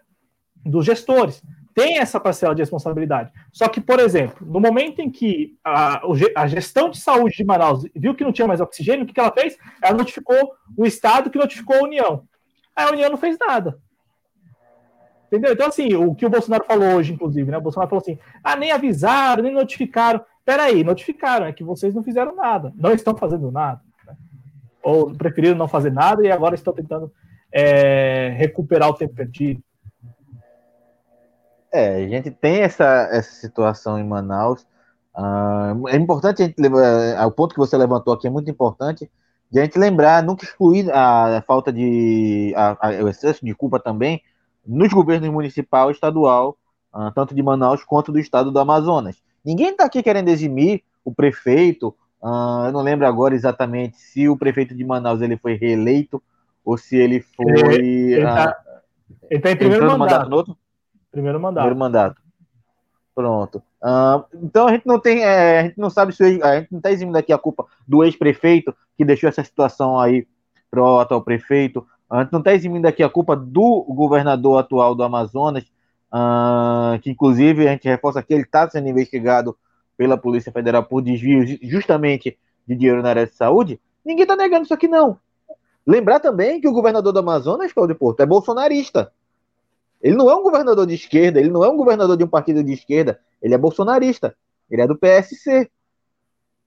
Dos gestores. Tem essa parcela de responsabilidade. Só que, por exemplo, no momento em que a, a gestão de saúde de Manaus viu que não tinha mais oxigênio, o que, que ela fez? Ela notificou o Estado que notificou a União. A União não fez nada. Entendeu? Então, assim, o que o Bolsonaro falou hoje, inclusive, né? O Bolsonaro falou assim: ah, nem avisaram, nem notificaram. Peraí, notificaram, é que vocês não fizeram nada, não estão fazendo nada. Né? Ou preferiram não fazer nada e agora estão tentando é, recuperar o tempo perdido. É, a gente tem essa, essa situação em Manaus. Uh, é importante a gente lembrar, o ponto que você levantou aqui é muito importante de a gente lembrar, nunca excluir a, falta de a, a, o excesso de culpa também nos governos municipal e estadual, uh, tanto de Manaus quanto do estado do Amazonas. Ninguém está aqui querendo eximir o prefeito. Uh, eu não lembro agora exatamente se o prefeito de Manaus ele foi reeleito ou se ele foi. Ele está tá em primeiro mandato. mandato Primeiro mandato. Primeiro mandato. Pronto. Uh, então a gente não tem, é, a gente não sabe se a gente não está eximindo aqui a culpa do ex-prefeito que deixou essa situação aí para o atual prefeito. A gente não está eximindo aqui a culpa do governador atual do Amazonas, uh, que inclusive a gente reforça que ele está sendo investigado pela Polícia Federal por desvios justamente de dinheiro na área de saúde. Ninguém está negando isso aqui não. Lembrar também que o governador do Amazonas, Cláudio Porto, é bolsonarista. Ele não é um governador de esquerda, ele não é um governador de um partido de esquerda, ele é bolsonarista. Ele é do PSC.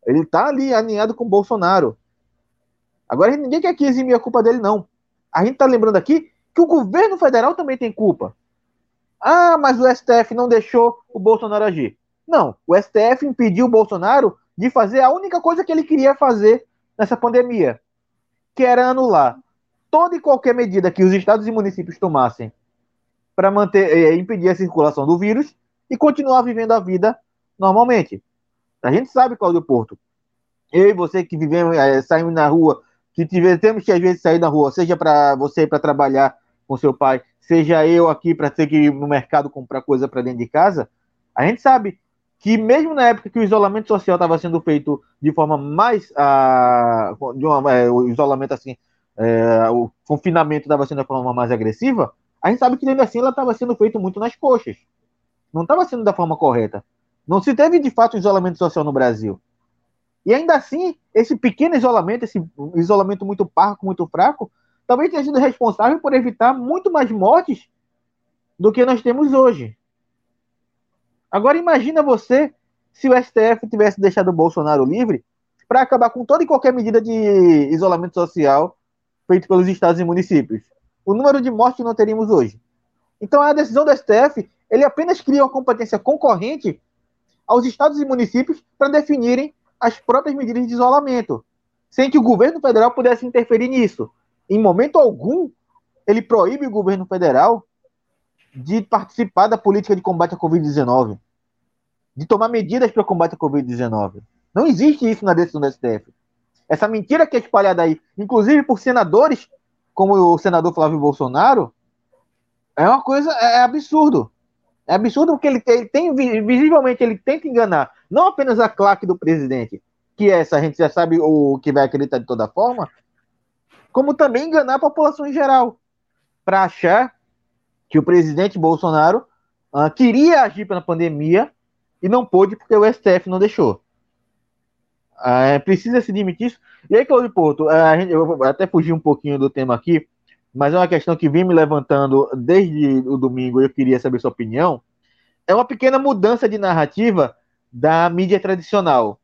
Ele está ali alinhado com o Bolsonaro. Agora ninguém quer que eximir a culpa dele, não. A gente está lembrando aqui que o governo federal também tem culpa. Ah, mas o STF não deixou o Bolsonaro agir. Não, o STF impediu o Bolsonaro de fazer a única coisa que ele queria fazer nessa pandemia, que era anular toda e qualquer medida que os estados e municípios tomassem para manter, é, impedir a circulação do vírus e continuar vivendo a vida normalmente. A gente sabe, Cláudio Porto, eu e você que vivemos, é, saímos na rua, que tive, temos que às vezes sair na rua, seja para você para trabalhar com seu pai, seja eu aqui para ter que ir no mercado comprar coisa para dentro de casa, a gente sabe que mesmo na época que o isolamento social estava sendo feito de forma mais ah, de uma, é, o isolamento assim é, o confinamento estava sendo de forma mais agressiva a gente sabe que ainda assim ela estava sendo feito muito nas coxas. Não estava sendo da forma correta. Não se teve de fato isolamento social no Brasil. E ainda assim esse pequeno isolamento esse isolamento muito parco muito fraco talvez tenha sido responsável por evitar muito mais mortes do que nós temos hoje. Agora imagina você se o STF tivesse deixado o Bolsonaro livre para acabar com toda e qualquer medida de isolamento social feito pelos estados e municípios. O número de mortes não teríamos hoje. Então a decisão do STF, ele apenas cria uma competência concorrente aos estados e municípios para definirem as próprias medidas de isolamento, sem que o governo federal pudesse interferir nisso. Em momento algum, ele proíbe o governo federal de participar da política de combate à Covid-19, de tomar medidas para combate à Covid-19. Não existe isso na decisão do STF. Essa mentira que é espalhada aí, inclusive por senadores, como o senador Flávio Bolsonaro, é uma coisa, é, é absurdo. É absurdo porque ele tem, ele tem, visivelmente, ele tenta enganar não apenas a claque do presidente, que é essa, a gente já sabe o que vai acreditar de toda forma, como também enganar a população em geral, para achar que o presidente Bolsonaro uh, queria agir pela pandemia e não pôde porque o STF não deixou. Uh, precisa se demitir isso. E aí, Claudio Porto, uh, gente, eu vou até fugir um pouquinho do tema aqui, mas é uma questão que vem me levantando desde o domingo eu queria saber sua opinião. É uma pequena mudança de narrativa da mídia tradicional.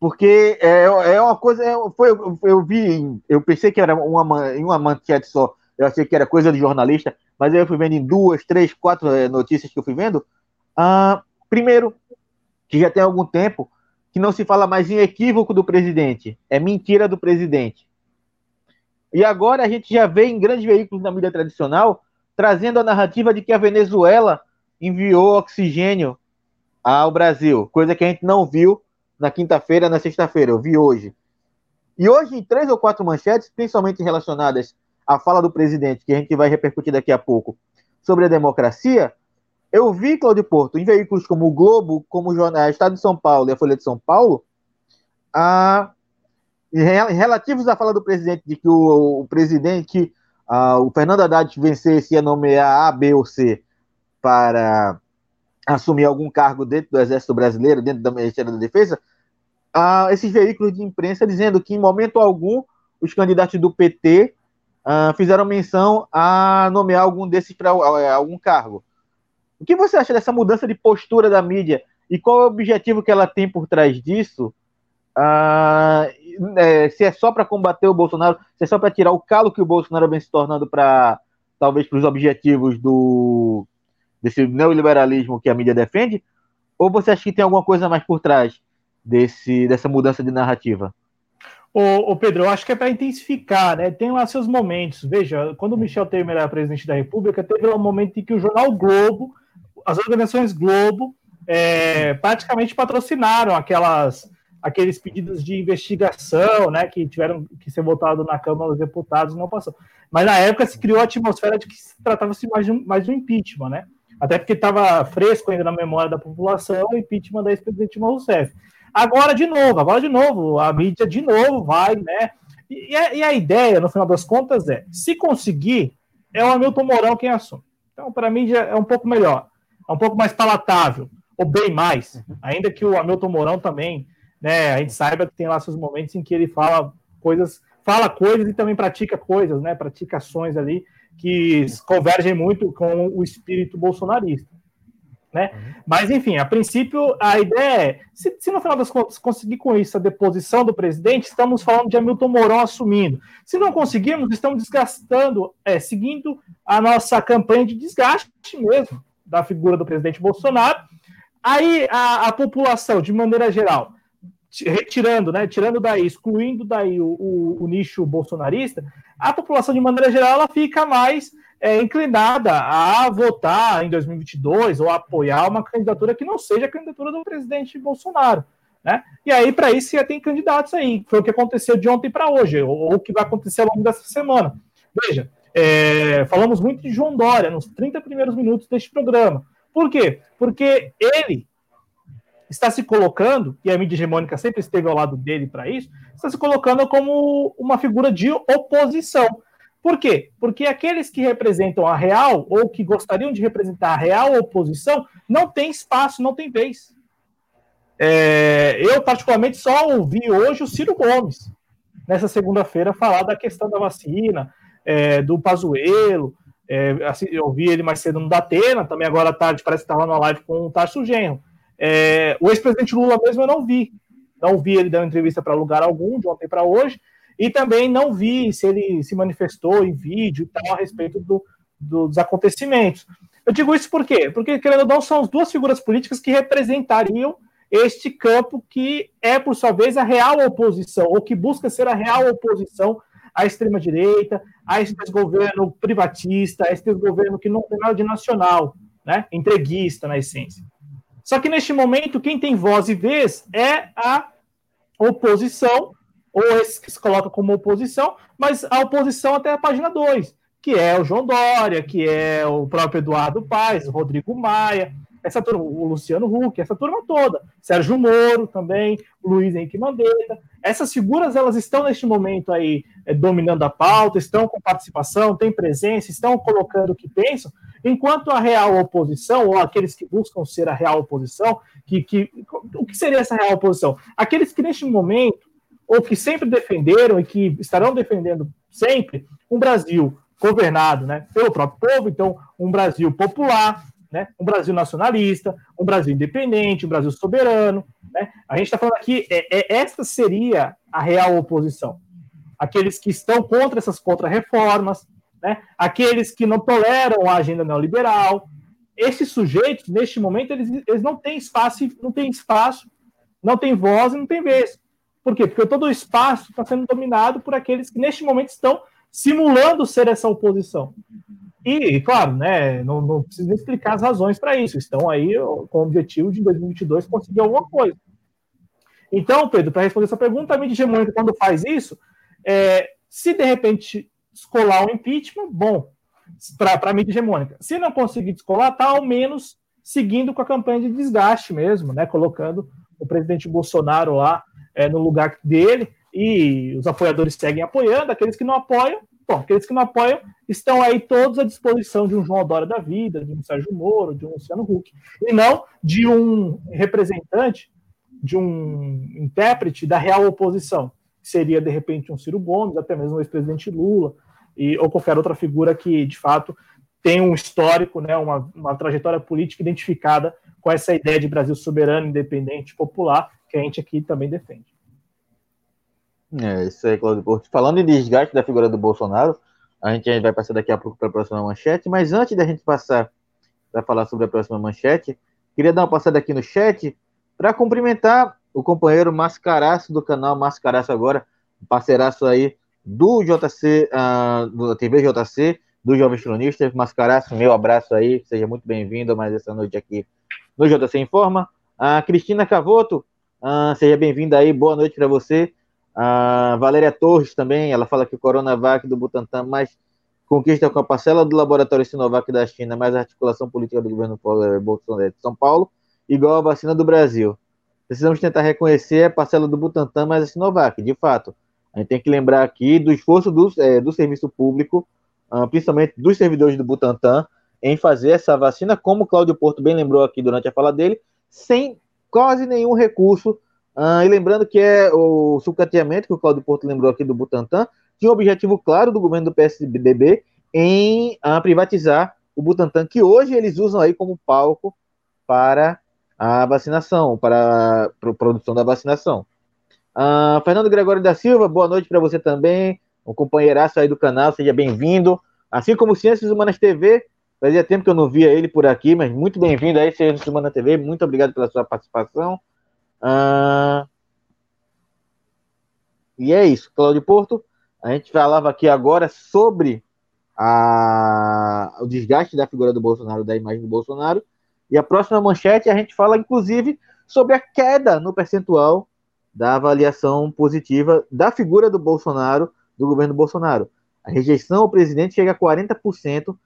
Porque é, é uma coisa. É, foi, eu, eu vi, eu pensei que era uma, uma manchete só, eu achei que era coisa de jornalista, mas eu fui vendo em duas, três, quatro é, notícias que eu fui vendo. Ah, primeiro, que já tem algum tempo que não se fala mais em equívoco do presidente, é mentira do presidente. E agora a gente já vê em grandes veículos da mídia tradicional trazendo a narrativa de que a Venezuela enviou oxigênio ao Brasil, coisa que a gente não viu na quinta-feira, na sexta-feira, eu vi hoje. E hoje, em três ou quatro manchetes, principalmente relacionadas a fala do presidente, que a gente vai repercutir daqui a pouco, sobre a democracia, eu vi, Cláudio Porto, em veículos como o Globo, como o Estado de São Paulo e a Folha de São Paulo, a, relativos à fala do presidente de que o, o presidente, a, o Fernando Haddad vencesse ia nomear A, B ou C para assumir algum cargo dentro do Exército Brasileiro, dentro do Ministério da Defesa, a, esses veículos de imprensa dizendo que em momento algum os candidatos do PT uh, fizeram menção a nomear algum desses para uh, algum cargo. O que você acha dessa mudança de postura da mídia e qual é o objetivo que ela tem por trás disso? Uh, é, se é só para combater o Bolsonaro, se é só para tirar o calo que o Bolsonaro vem se tornando para talvez para os objetivos do desse neoliberalismo que a mídia defende, ou você acha que tem alguma coisa mais por trás desse dessa mudança de narrativa? Ô, Pedro, eu acho que é para intensificar, né? Tem lá seus momentos. Veja, quando o Michel Temer era presidente da República, teve um momento em que o jornal Globo, as organizações Globo, é, praticamente patrocinaram aquelas, aqueles pedidos de investigação, né? Que tiveram que ser votados na Câmara dos Deputados não passou. Mas na época se criou a atmosfera de que se tratava-se mais, de um, mais de um impeachment, né? Até porque estava fresco ainda na memória da população o impeachment da ex-presidente Rousseff. Agora de novo, agora de novo, a mídia de novo vai, né? E, e, a, ideia, no final das contas, é: se conseguir, é o Hamilton Mourão quem assume. Então, para a mídia é um pouco melhor, é um pouco mais palatável, ou bem mais, ainda que o Hamilton Mourão também, né? A gente saiba que tem lá seus momentos em que ele fala coisas, fala coisas e também pratica coisas, né? Pratica ações ali que convergem muito com o espírito bolsonarista. Né? Uhum. Mas, enfim, a princípio, a ideia é: se, se, no final das contas conseguir com isso a deposição do presidente, estamos falando de Hamilton Mourão assumindo. Se não conseguirmos, estamos desgastando, é, seguindo a nossa campanha de desgaste mesmo da figura do presidente Bolsonaro. Aí a, a população, de maneira geral, retirando, né, tirando daí, excluindo daí o, o, o, nicho bolsonarista, a população de maneira geral ela fica mais é, inclinada a votar em 2022 ou apoiar uma candidatura que não seja a candidatura do presidente Bolsonaro. Né? E aí, para isso, já tem candidatos aí. Foi o que aconteceu de ontem para hoje, ou o que vai acontecer ao longo dessa semana. Veja, é, falamos muito de João Dória nos 30 primeiros minutos deste programa. Por quê? Porque ele está se colocando, e a mídia hegemônica sempre esteve ao lado dele para isso, está se colocando como uma figura de oposição. Por quê? Porque aqueles que representam a real, ou que gostariam de representar a real oposição, não tem espaço, não tem vez. É, eu, particularmente, só ouvi hoje o Ciro Gomes, nessa segunda-feira, falar da questão da vacina, é, do Pazuelo. É, assim, eu ouvi ele mais cedo no Datena, também agora à tarde parece que estava na live com o Tarso Genro. É, o ex-presidente Lula mesmo eu não vi. Não vi ele dando entrevista para lugar algum, de ontem para hoje, e também não vi se ele se manifestou em vídeo e tal a respeito do, do, dos acontecimentos. Eu digo isso por quê? Porque, querendo ou não, são as duas figuras políticas que representariam este campo que é, por sua vez, a real oposição, ou que busca ser a real oposição à extrema-direita, a esse desgoverno privatista, a esse desgoverno que não tem nada de nacional, né? entreguista, na essência. Só que neste momento, quem tem voz e vez é a oposição, ou esse que se coloca como oposição, mas a oposição até a página 2, que é o João Dória, que é o próprio Eduardo Paes, Rodrigo Maia, essa turma, o Luciano Huck, essa turma toda, Sérgio Moro também, Luiz Henrique Mandetta. Essas figuras elas estão neste momento aí é, dominando a pauta, estão com participação, têm presença, estão colocando o que pensam, Enquanto a real oposição, ou aqueles que buscam ser a real oposição, que, que, o que seria essa real oposição? Aqueles que neste momento, ou que sempre defenderam e que estarão defendendo sempre, um Brasil governado né, pelo próprio povo, então um Brasil popular, né, um Brasil nacionalista, um Brasil independente, um Brasil soberano. Né? A gente está falando aqui, é, é, esta seria a real oposição. Aqueles que estão contra essas contra-reformas, né? aqueles que não toleram a agenda neoliberal. Esses sujeitos, neste momento, eles, eles não têm espaço, não têm espaço, não têm voz e não têm vez. Por quê? Porque todo o espaço está sendo dominado por aqueles que, neste momento, estão simulando ser essa oposição. E, claro, né, não, não preciso nem explicar as razões para isso. Estão aí com o objetivo de, em 2022, conseguir alguma coisa. Então, Pedro, para responder essa pergunta, a mídia hegemônica, quando faz isso, é, se de repente descolar o impeachment, bom, para a mídia hegemônica. Se não conseguir descolar, está ao menos seguindo com a campanha de desgaste mesmo, né? Colocando o presidente Bolsonaro lá é, no lugar dele e os apoiadores seguem apoiando, aqueles que não apoiam, bom, aqueles que não apoiam estão aí todos à disposição de um João Dória da vida, de um Sérgio Moro, de um Luciano Huck, e não de um representante, de um intérprete da real oposição, que seria de repente um Ciro Gomes, até mesmo o ex-presidente Lula, e, ou qualquer outra figura que, de fato, tem um histórico, né, uma, uma trajetória política identificada com essa ideia de Brasil soberano, independente, popular, que a gente aqui também defende. É, isso aí, Claudio Porto. Falando em desgaste da figura do Bolsonaro, a gente vai passar daqui a pouco para a próxima manchete, mas antes da gente passar para falar sobre a próxima manchete, queria dar uma passada aqui no chat para cumprimentar o companheiro Mascaraço do canal Mascaraço Agora, parceiraço aí do JC, uh, ah, TV JC, do Jovem Cronista, Mascaraço, meu abraço aí, seja muito bem-vindo mais essa noite aqui no JC Informa. A Cristina Cavoto, uh, seja bem-vinda aí, boa noite para você. A Valéria Torres também, ela fala que o Coronavac do Butantan, mas conquista com a parcela do laboratório Sinovac da China, mais a articulação política do governo eh, Bolsonaro de São Paulo, igual a vacina do Brasil. Precisamos tentar reconhecer a parcela do Butantan mais a Sinovac, de fato. A gente tem que lembrar aqui do esforço do, é, do serviço público, uh, principalmente dos servidores do Butantan, em fazer essa vacina, como o Cláudio Porto bem lembrou aqui durante a fala dele, sem quase nenhum recurso. Uh, e lembrando que é o sucateamento que o Cláudio Porto lembrou aqui do Butantan, tinha um objetivo claro do governo do PSDB em uh, privatizar o Butantan, que hoje eles usam aí como palco para a vacinação, para a produção da vacinação. Uh, Fernando Gregório da Silva, boa noite para você também, um companheiraço aí do canal, seja bem-vindo. Assim como Ciências Humanas TV, fazia tempo que eu não via ele por aqui, mas muito bem-vindo aí, Ciências Humanas TV, muito obrigado pela sua participação. Uh, e é isso, Cláudio Porto. A gente falava aqui agora sobre a, o desgaste da figura do Bolsonaro, da imagem do Bolsonaro. E a próxima manchete a gente fala, inclusive, sobre a queda no percentual da avaliação positiva da figura do Bolsonaro, do governo Bolsonaro. A rejeição ao presidente chega a 40%,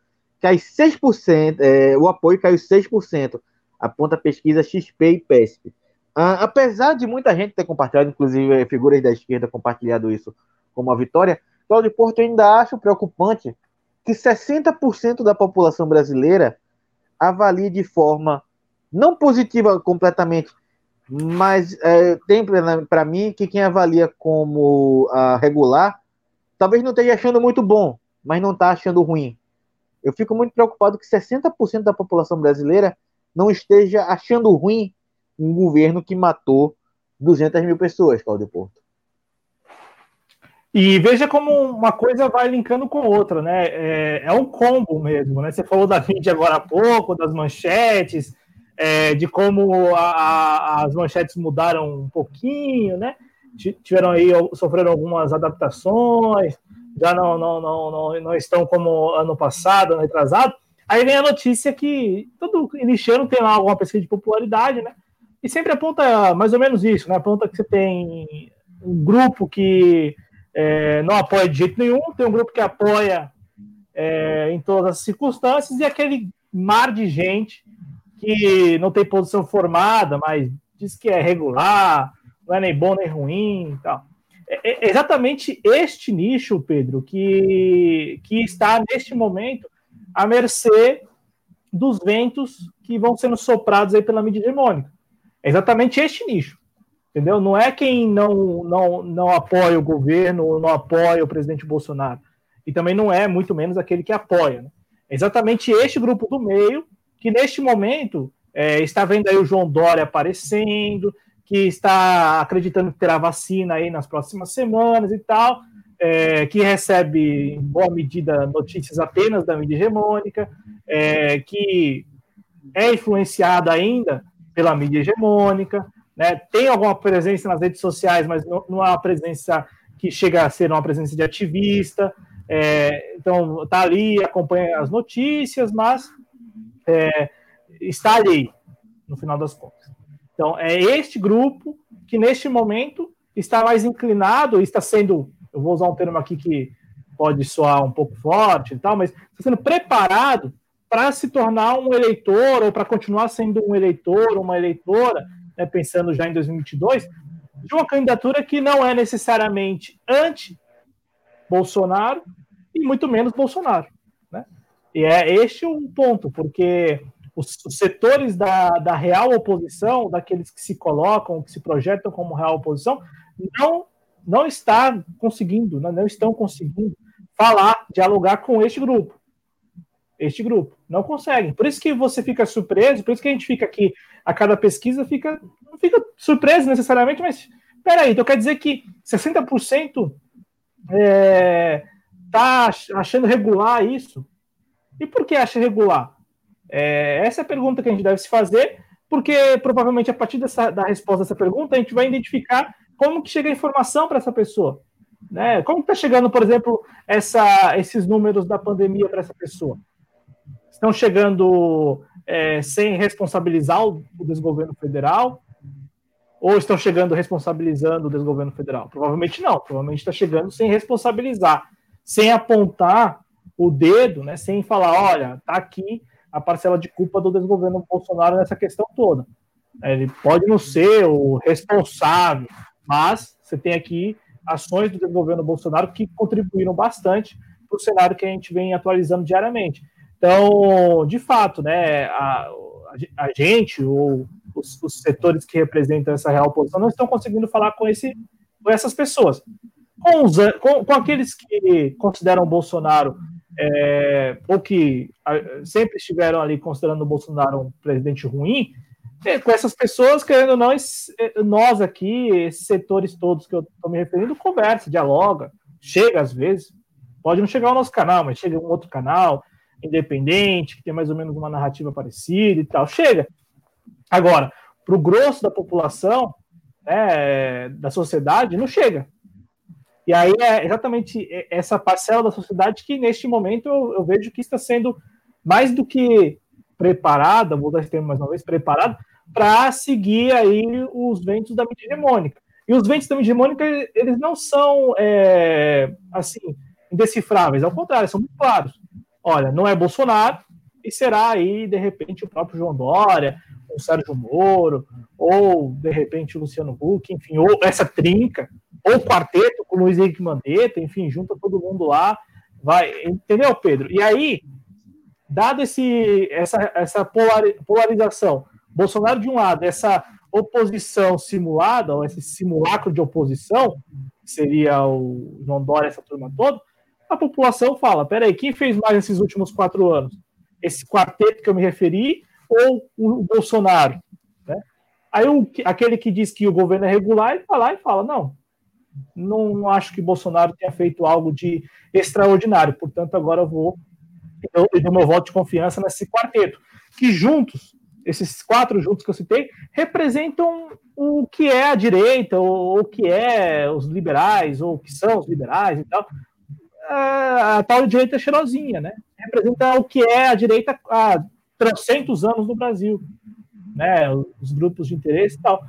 cai 6%, é, o apoio caiu 6%, aponta a pesquisa XP e PESP. Ah, apesar de muita gente ter compartilhado, inclusive figuras da esquerda compartilhado isso como a vitória, Cláudio Porto ainda acho preocupante que 60% da população brasileira avalie de forma não positiva completamente, mas é, tem para mim que quem avalia como uh, regular talvez não esteja achando muito bom, mas não está achando ruim. Eu fico muito preocupado que 60% da população brasileira não esteja achando ruim um governo que matou 200 mil pessoas, Cláudio Porto. E veja como uma coisa vai linkando com outra, né? É, é um combo mesmo, né? Você falou da mídia agora há pouco, das manchetes, é, de como a, a, as manchetes mudaram um pouquinho, né? Tiveram aí, sofreram algumas adaptações, já não, não, não, não, não estão como ano passado, ano retrasado. Aí vem a notícia que todo iniciando tem lá alguma pesquisa de popularidade, né? E sempre aponta mais ou menos isso, né? Aponta que você tem um grupo que é, não apoia de jeito nenhum, tem um grupo que apoia é, em todas as circunstâncias, e aquele mar de gente que não tem posição formada, mas diz que é regular, não é nem bom nem ruim e tal. É, é exatamente este nicho, Pedro, que, que está neste momento à mercê dos ventos que vão sendo soprados aí pela mídia hegemônica. É exatamente este nicho entendeu? Não é quem não, não, não apoia o governo não apoia o presidente Bolsonaro. E também não é, muito menos, aquele que apoia. Né? É exatamente este grupo do meio que, neste momento, é, está vendo aí o João Dória aparecendo, que está acreditando que terá vacina aí nas próximas semanas e tal, é, que recebe, em boa medida, notícias apenas da mídia hegemônica, é, que é influenciado ainda pela mídia hegemônica, né? Tem alguma presença nas redes sociais, mas não, uma presença que chega a ser uma presença de ativista. É, então, está ali, acompanha as notícias, mas é, está ali, no final das contas. Então, é este grupo que, neste momento, está mais inclinado, está sendo, eu vou usar um termo aqui que pode soar um pouco forte e tal, mas está sendo preparado para se tornar um eleitor ou para continuar sendo um eleitor, uma eleitora né, pensando já em 2022, de uma candidatura que não é necessariamente anti-Bolsonaro e muito menos Bolsonaro. Né? E é este o ponto, porque os, os, setores da, da real oposição, daqueles que se colocam, que se projetam como real oposição, não, não está conseguindo, não, não estão conseguindo falar, dialogar com este grupo. Este grupo. Não conseguem. Por isso que você fica surpreso, por isso que a gente fica aqui a cada pesquisa fica, não fica surpreso necessariamente, mas peraí, então quer dizer que 60% é, tá achando regular isso? E por que acha regular? É, essa é a pergunta que a gente deve se fazer, porque provavelmente a partir dessa, da resposta dessa pergunta a gente vai identificar como que chega a informação para essa pessoa. Né? Como está chegando, por exemplo, essa, esses números da pandemia para essa pessoa? Estão chegando é, sem responsabilizar o, desgoverno federal? Ou estão chegando responsabilizando o desgoverno federal? Provavelmente não. Provavelmente está chegando sem responsabilizar, sem apontar o dedo, né, sem falar, olha, tá aqui a parcela de culpa do desgoverno Bolsonaro nessa questão toda. Ele pode não ser o responsável, mas você tem aqui ações do desgoverno Bolsonaro que contribuíram bastante para o cenário que a gente vem atualizando diariamente. Então, de fato, né, a, a gente ou os, os, setores que representam essa real oposição não estão conseguindo falar com, esse, com essas pessoas. Com, os, com, com aqueles que consideram Bolsonaro é, ou que sempre estiveram ali considerando o Bolsonaro um presidente ruim, é, com essas pessoas, querendo não, é, nós aqui, esses setores todos que eu estou me referindo, conversa, dialoga, chega às vezes, pode não chegar ao nosso canal, mas chega um outro canal independente, que tem mais ou menos uma narrativa parecida e tal, chega. Agora, para o grosso da população, né, da sociedade, não chega. E aí é exatamente essa parcela da sociedade que, neste momento, eu, eu vejo que está sendo mais do que preparada, vou dar esse termo mais uma vez, preparada, para seguir aí os ventos da mídia hegemônica. E os ventos da mídia hegemônica, eles não são, é, assim, indecifráveis, ao contrário, são muito claros. Olha, não é Bolsonaro, e será aí, de repente, o próprio João Dória, o Sérgio Moro, ou, de repente, o Luciano Huck, enfim, ou essa trinca, ou quarteto com o Luiz Henrique Mandetta, enfim, junta todo mundo lá, vai, entendeu, Pedro? E aí, dado esse, essa, essa polarização, Bolsonaro de um lado, essa oposição simulada, ou esse simulacro de oposição, que seria o João Dória, essa turma toda, a população fala: peraí, quem fez mais nesses últimos quatro anos? Esse quarteto que eu me referi ou o Bolsonaro? Né? Aí o, aquele que diz que o governo é regular, ele vai lá e fala: não, não acho que Bolsonaro tenha feito algo de extraordinário, portanto, agora eu vou eu, eu dou meu voto de confiança nesse quarteto, que juntos esses quatro juntos que eu citei, representam o que é a direita, ou o que é os liberais, ou o que são os liberais e tal. A, tal direita cheirosinha, né? Representa o que é a direita há 300 anos no Brasil, né? Os grupos de interesse e tal.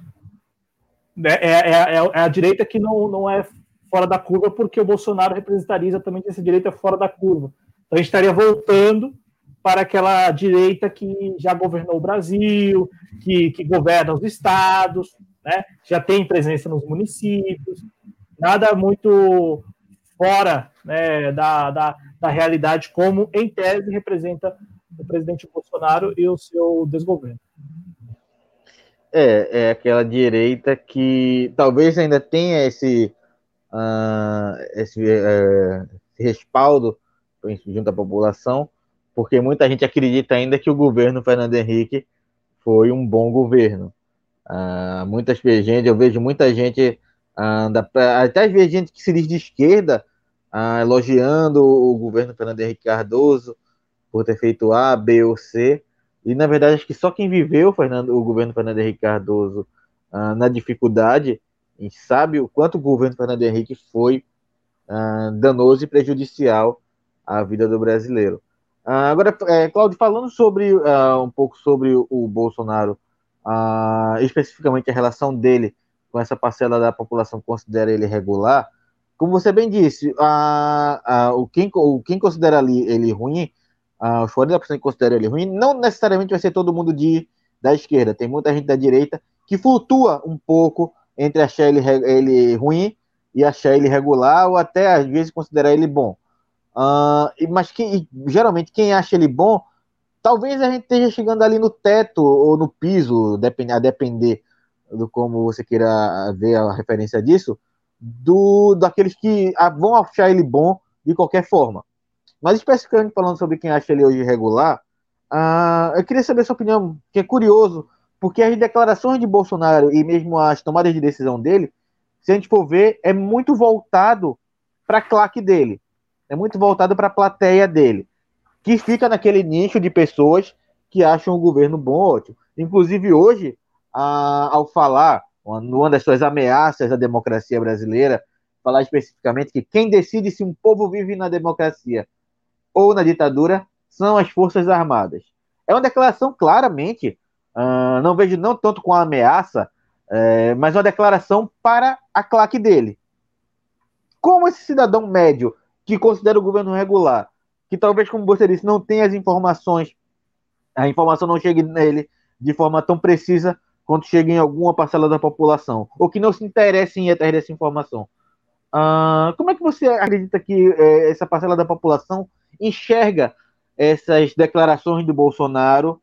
É, é, é, é a direita que não, não é fora da curva, porque o Bolsonaro representaria exatamente essa direita fora da curva. Então a gente estaria voltando para aquela direita que já governou o Brasil, que, que governa os estados, né? já tem presença nos municípios, nada muito fora né, da, da, da realidade, como em tese representa o presidente Bolsonaro e o seu desgoverno. É, é aquela direita que talvez ainda tenha esse, uh, esse, uh, esse respaldo junto à população, porque muita gente acredita ainda que o governo Fernando Henrique foi um bom governo. Uh, muitas gente, eu vejo muita gente, uh, até às vezes gente que se diz de esquerda, uh, elogiando o governo Fernando Henrique Cardoso por ter feito A, B ou C, e na verdade acho que só quem viveu Fernando, o governo Fernando Henrique Cardoso uh, na dificuldade e sabe o quanto o governo Fernando Henrique foi danoso e prejudicial à vida do brasileiro. Uh, agora, é, Claudio, falando sobre uh, um pouco sobre o, o Bolsonaro, uh, especificamente a relação dele com essa parcela da população que considera ele regular, como você bem disse, o, quem, o, quem considera ali ele ruim, os 40% que considera ele ruim, não necessariamente vai ser todo mundo de, da esquerda. Tem muita gente da direita que flutua um pouco entre achar ele, ele ruim e achar ele regular, ou até às vezes considerar ele bom. Uh, mas que, geralmente quem acha ele bom, talvez a gente esteja chegando ali no teto ou no piso, a depender do como você queira ver a referência disso, do daqueles que ah, vão achar ele bom de qualquer forma. Mas especificamente falando sobre quem acha ele hoje regular, uh, eu queria saber sua opinião, que é curioso, porque as declarações de Bolsonaro e mesmo as tomadas de decisão dele, se a gente for ver, é muito voltado para a claque dele é muito voltado para a plateia dele, que fica naquele nicho de pessoas que acham o governo bom, ótimo. Inclusive hoje, a, ao falar, uma das suas ameaças à democracia brasileira, falar especificamente que quem decide se um povo vive na democracia ou na ditadura são as Forças Armadas. É uma declaração claramente, uh, não vejo não tanto com a ameaça, é, mas uma declaração para a claque dele. Como esse cidadão médio que considera o governo regular, que talvez, como você disse, não tenha as informações, a informação não chegue nele de forma tão precisa quanto chega em alguma parcela da população, ou que não se interesse em ir atrás dessa informação. Uh, como é que você acredita que é, essa parcela da população enxerga essas declarações do Bolsonaro,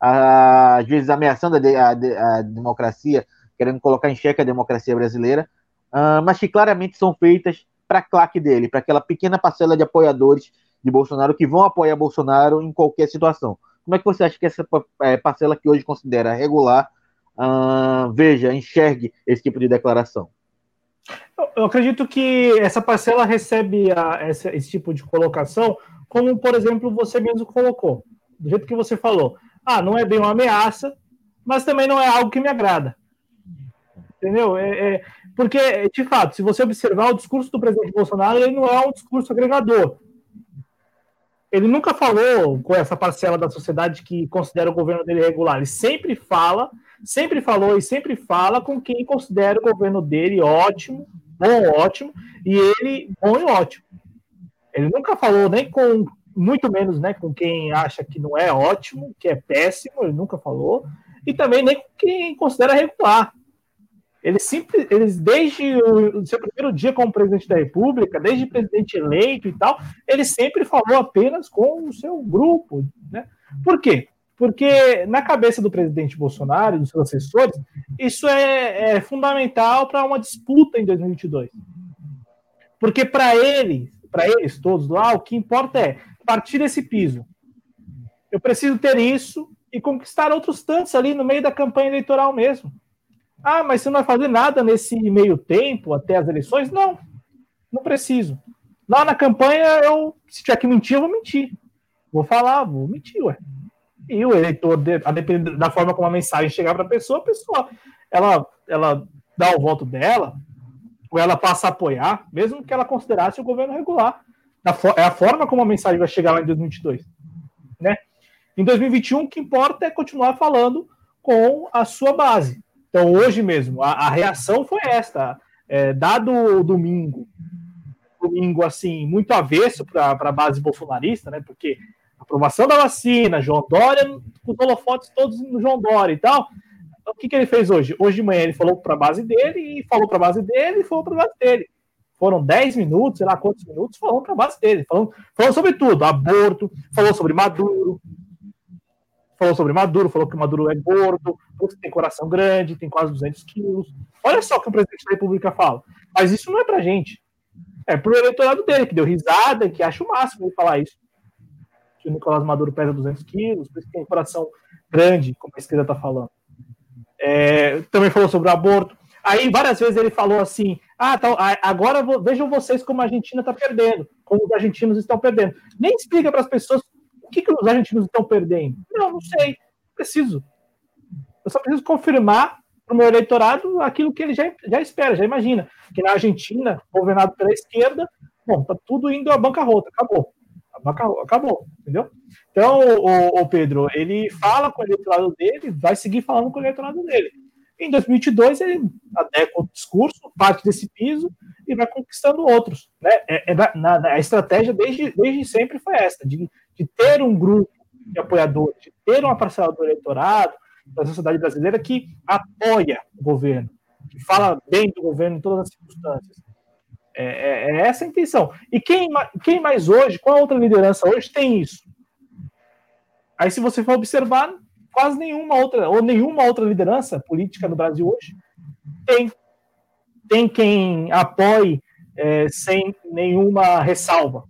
às vezes ameaçando a, a, a democracia, querendo colocar em xeque a democracia brasileira, mas que claramente são feitas para a claque dele, para aquela pequena parcela de apoiadores de Bolsonaro que vão apoiar Bolsonaro em qualquer situação. Como é que você acha que essa é, parcela que hoje considera regular uh, veja, enxergue esse tipo de declaração? Eu acredito que essa parcela recebe a, essa, esse tipo de colocação, como, por exemplo, você mesmo colocou, do jeito que você falou. Ah, não é bem uma ameaça, mas também não é algo que me agrada. Entendeu? É, é, porque, de fato, se você observar o discurso do presidente Bolsonaro, ele não é um discurso agregador. Ele nunca falou com essa parcela da sociedade que considera o governo dele regular. Ele sempre fala sempre falou e sempre fala com quem considera o governo dele ótimo, bom, ótimo, e ele bom e ótimo. Ele nunca falou nem com, muito menos, né, com quem acha que não é ótimo, que é péssimo, ele nunca falou, e também nem com quem considera regular. Ele sempre, eles desde o seu primeiro dia como presidente da República, desde presidente eleito e tal, ele sempre falou apenas com o seu grupo, né? Por quê? Porque na cabeça do presidente Bolsonaro e dos seus assessores, isso é, é fundamental para uma disputa em 2022. Porque para ele, para eles todos lá, o que importa é partir desse piso. Eu preciso ter isso e conquistar outros tantos ali no meio da campanha eleitoral mesmo. Ah, mas você não vai fazer nada nesse meio tempo até as eleições? Não, não preciso. Lá na campanha, eu, se tiver que mentir, eu vou mentir. Vou falar, vou mentir, ué e o eleitor, a depender da forma como a mensagem chegar para a pessoa, a pessoa ela, ela dá o voto dela, ou ela passa a apoiar, mesmo que ela considerasse o governo regular. É a forma como a mensagem vai chegar lá em 2022. Né? Em 2021, o que importa é continuar falando com a sua base. Então, hoje mesmo, a, a reação foi esta. É, dado o domingo, domingo assim, muito avesso para a base bolsonarista, né? Porque aprovação da vacina, João Dória, com os holofotes todos no João Dória e tal. Então, o que, que ele fez hoje? Hoje de manhã ele falou para a base dele, e falou para a base dele, e falou para a base dele. Foram 10 minutos, sei lá quantos minutos, falou para a base dele. Falou, falou sobre tudo: aborto, falou sobre Maduro, falou sobre Maduro, falou que Maduro é gordo, que tem coração grande, tem quase 200 quilos. Olha só o que o presidente da República fala. Mas isso não é para gente. É para o eleitorado dele, que deu risada que acha o máximo ele falar isso que o Nicolás Maduro pesa 200 quilos, por isso que tem coração grande, como a esquerda está falando. É, também falou sobre o aborto. Aí várias vezes ele falou assim: ah, tá, agora vejam vocês como a Argentina está perdendo, como os argentinos estão perdendo. Nem explica para as pessoas o que, que os argentinos estão perdendo. Não, não sei, preciso. Eu só preciso confirmar para o meu eleitorado aquilo que ele já, já espera, já imagina. Que na Argentina, governado pela esquerda, bom, tá tudo indo à bancarrota, acabou. Acabou, acabou, entendeu? Então, o, o, Pedro, ele fala com o eleitorado dele, vai seguir falando com o eleitorado dele. Em 2022, ele adequa o discurso, parte desse piso e vai conquistando outros. Né? É, é na, na, a estratégia desde, desde sempre foi essa, de, de ter um grupo de apoiadores, de ter uma parcela do eleitorado, da sociedade brasileira que apoia o governo, que fala bem do governo em todas as circunstâncias. É, é, é, essa a intenção. E quem, quem mais hoje, qual outra liderança hoje tem isso? Aí, se você for observar, quase nenhuma outra, ou nenhuma outra liderança política no Brasil hoje tem. Tem quem apoie é, sem nenhuma ressalva.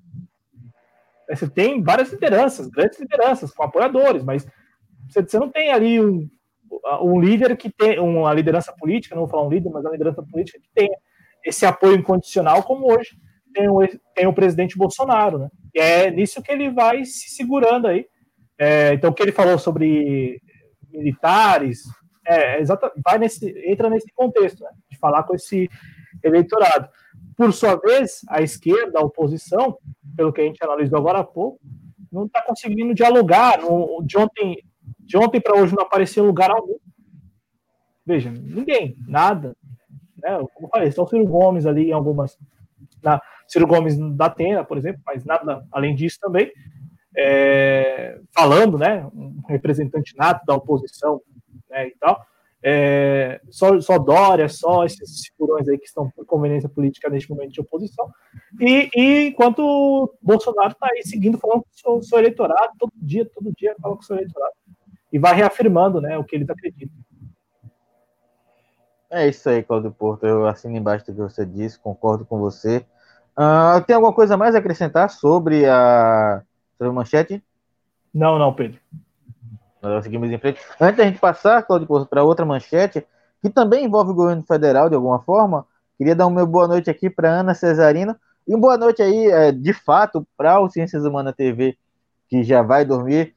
Você tem várias lideranças, grandes lideranças, com apoiadores, mas você não tem ali um, um líder que tem uma liderança política, não vou falar um líder, mas uma liderança política que tenha esse apoio incondicional, como hoje tem o, tem o presidente Bolsonaro, né? E é nisso que ele vai se segurando aí. É, então, o que ele falou sobre militares, é, vai nesse, entra nesse contexto, né? De falar com esse eleitorado. Por sua vez, a esquerda, a oposição, pelo que a gente analisou agora há pouco, não está conseguindo dialogar. De ontem, de ontem para hoje não apareceu lugar algum. Veja, ninguém, nada. Né? Como eu falei, só o Ciro Gomes ali em algumas. Na, Ciro Gomes da Atena, por exemplo, mas nada além disso também, é, falando, né, um representante nato da oposição né, e tal, é, só, só Dória, só esses figurões aí que estão por conveniência política neste momento de oposição, e, e enquanto Bolsonaro está aí seguindo falando com o seu, eleitorado, todo dia, todo dia fala com o seu eleitorado, e vai reafirmando né, o que eles acreditam. É isso aí, Claudio Porto, eu assino embaixo do que você disse, concordo com você. Uh, tem alguma coisa mais a acrescentar sobre a, sobre a manchete? Não, não, Pedro. Nós seguimos em frente. Antes da gente passar, Claudio para outra manchete, que também envolve o governo federal de alguma forma, queria dar uma boa noite aqui para Ana Cesarino e uma boa noite aí, é, de fato, para o Ciências Humanas TV, que já vai dormir.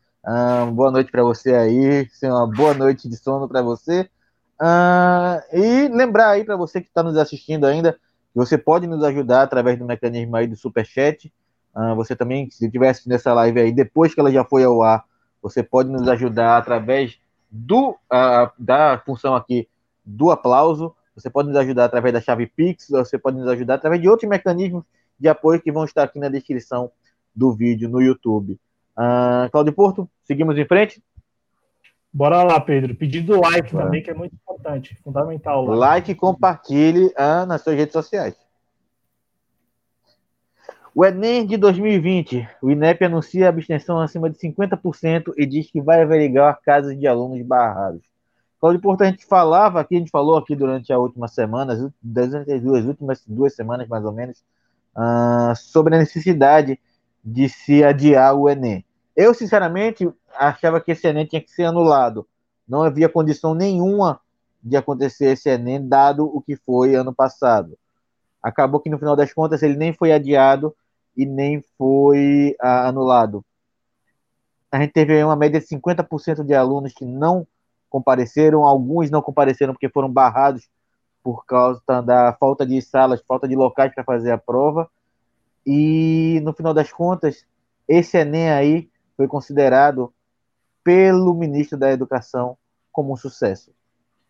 Boa noite para você aí, uma boa noite de sono para você. Uh, e lembrar aí para você que está nos assistindo ainda, você pode nos ajudar através do mecanismo aí do Superchat. Uh, você também, se estiver assistindo essa live aí, depois que ela já foi ao ar, você pode nos ajudar através do, uh, da função aqui do aplauso. Você pode nos ajudar através da chave Pix, você pode nos ajudar através de outros mecanismos de apoio que vão estar aqui na descrição do vídeo no YouTube. Uh, Claudio Porto, seguimos em frente? Bora lá, Pedro. Pedido like também, que é muito importante, fundamental. Like, like e compartilhe uh, nas suas redes sociais. O Enem de 2020, o INEP anuncia abstenção acima de 50% e diz que vai averiguar casas de alunos barrados. Qual Porto a gente falava aqui, a gente falou aqui durante a última semana, as duas últimas duas semanas mais ou menos, uh, sobre a necessidade de se adiar o Enem. Eu, sinceramente, achava que esse Enem tinha que ser anulado. Não havia condição nenhuma de acontecer esse Enem, dado o que foi ano passado. Acabou que, no final das contas, ele nem foi adiado e nem foi ah, anulado. A gente teve uma média de 50% de alunos que não compareceram, alguns não compareceram porque foram barrados por causa da falta de salas, falta de locais para fazer a prova. E no final das contas, esse Enem aí foi considerado pelo ministro da Educação como um sucesso.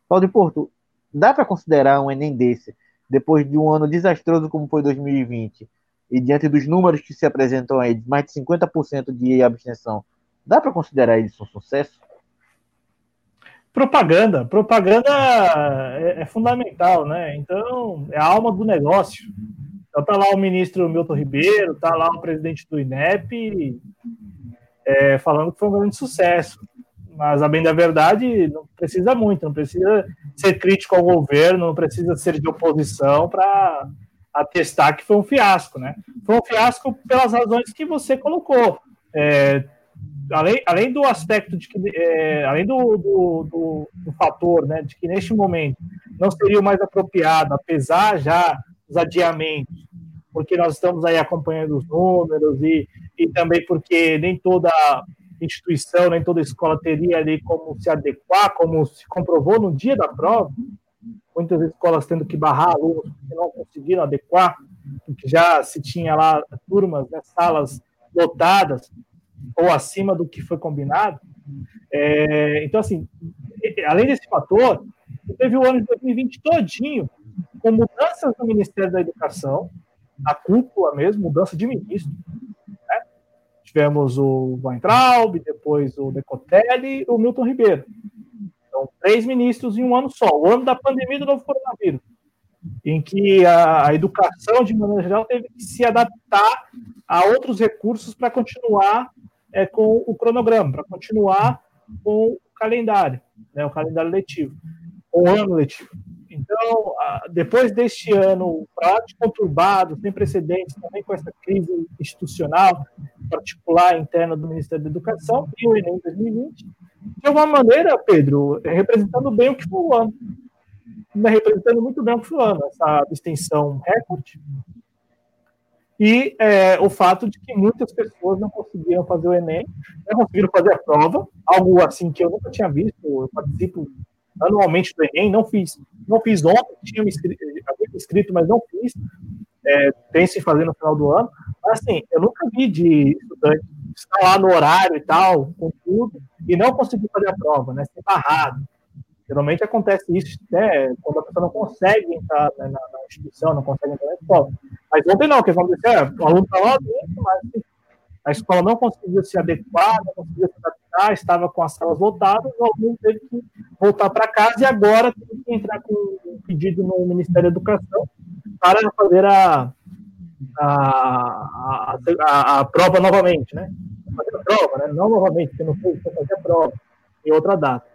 Paulo de Porto, dá para considerar um Enem desse, depois de um ano desastroso como foi 2020, e diante dos números que se apresentam aí, de mais de 50% de abstenção, dá para considerar isso um sucesso? Propaganda. Propaganda é, é, fundamental, né? Então, é a alma do negócio. Então, tá lá o ministro Milton Ribeiro, tá lá o presidente do INEP, é, falando que foi um grande sucesso. Mas, a bem da verdade, não precisa muito, não precisa ser crítico ao governo, não precisa ser de oposição para atestar que foi um fiasco, né? Foi um fiasco pelas razões que você colocou. É, além, além do aspecto de que, é, além do, do, do, do, fator, né, de que neste momento não seria o mais apropriado, apesar já dos adiamentos, porque nós estamos aí acompanhando os números e, e também porque nem toda instituição, nem toda escola teria ali como se adequar, como se comprovou no dia da prova, muitas escolas tendo que barrar alunos porque não conseguiram adequar, porque já se tinha lá turmas, né, salas lotadas ou acima do que foi combinado. É, então, assim, além desse fator, teve o ano de 2020 todinho com mudanças no Ministério da Educação, na cúpula mesmo, mudança de ministro. Né? Tivemos o Weintraub, depois o Decotelli o Milton Ribeiro. Então, três ministros em um ano só, o ano da pandemia do novo coronavírus, em que a, educação, de maneira geral, teve que se adaptar a outros recursos para continuar é, com o cronograma, para continuar com o calendário, né, o calendário letivo, o ano letivo. Então, depois deste ano prático conturbado, sem precedentes, também com essa crise institucional, particular interna do Ministério da Educação, e o Enem 2020, de alguma maneira, Pedro, é representando bem o que foi o ano. Né, representando muito bem o que foi o ano, essa extensão recorde. E é, o fato de que muitas pessoas não conseguiram fazer o Enem, não conseguiram fazer a prova, algo assim que eu nunca tinha visto. Eu participo anualmente do Enem, não fiz, não fiz ontem, tinha me me inscrito, mas não fiz. É, pense em fazer no final do ano. Mas assim, eu nunca vi de estudante estar lá no horário e tal, com tudo, e não conseguir fazer a prova, né? Ser barrado. Geralmente acontece isso né, quando a pessoa não consegue entrar né, na, na, instituição, não consegue entrar na escola. Mas ontem não, o que aconteceu é, o aluno está lá dentro, mas a escola não conseguiu se adequar, não conseguiu se adaptar, estava com as salas lotadas, o aluno teve que voltar para casa e agora tem que entrar com um pedido no Ministério da Educação para fazer a, a, a, a prova novamente, né? Fazer a prova, né? Não novamente, porque não fez, fazer a prova em outra data.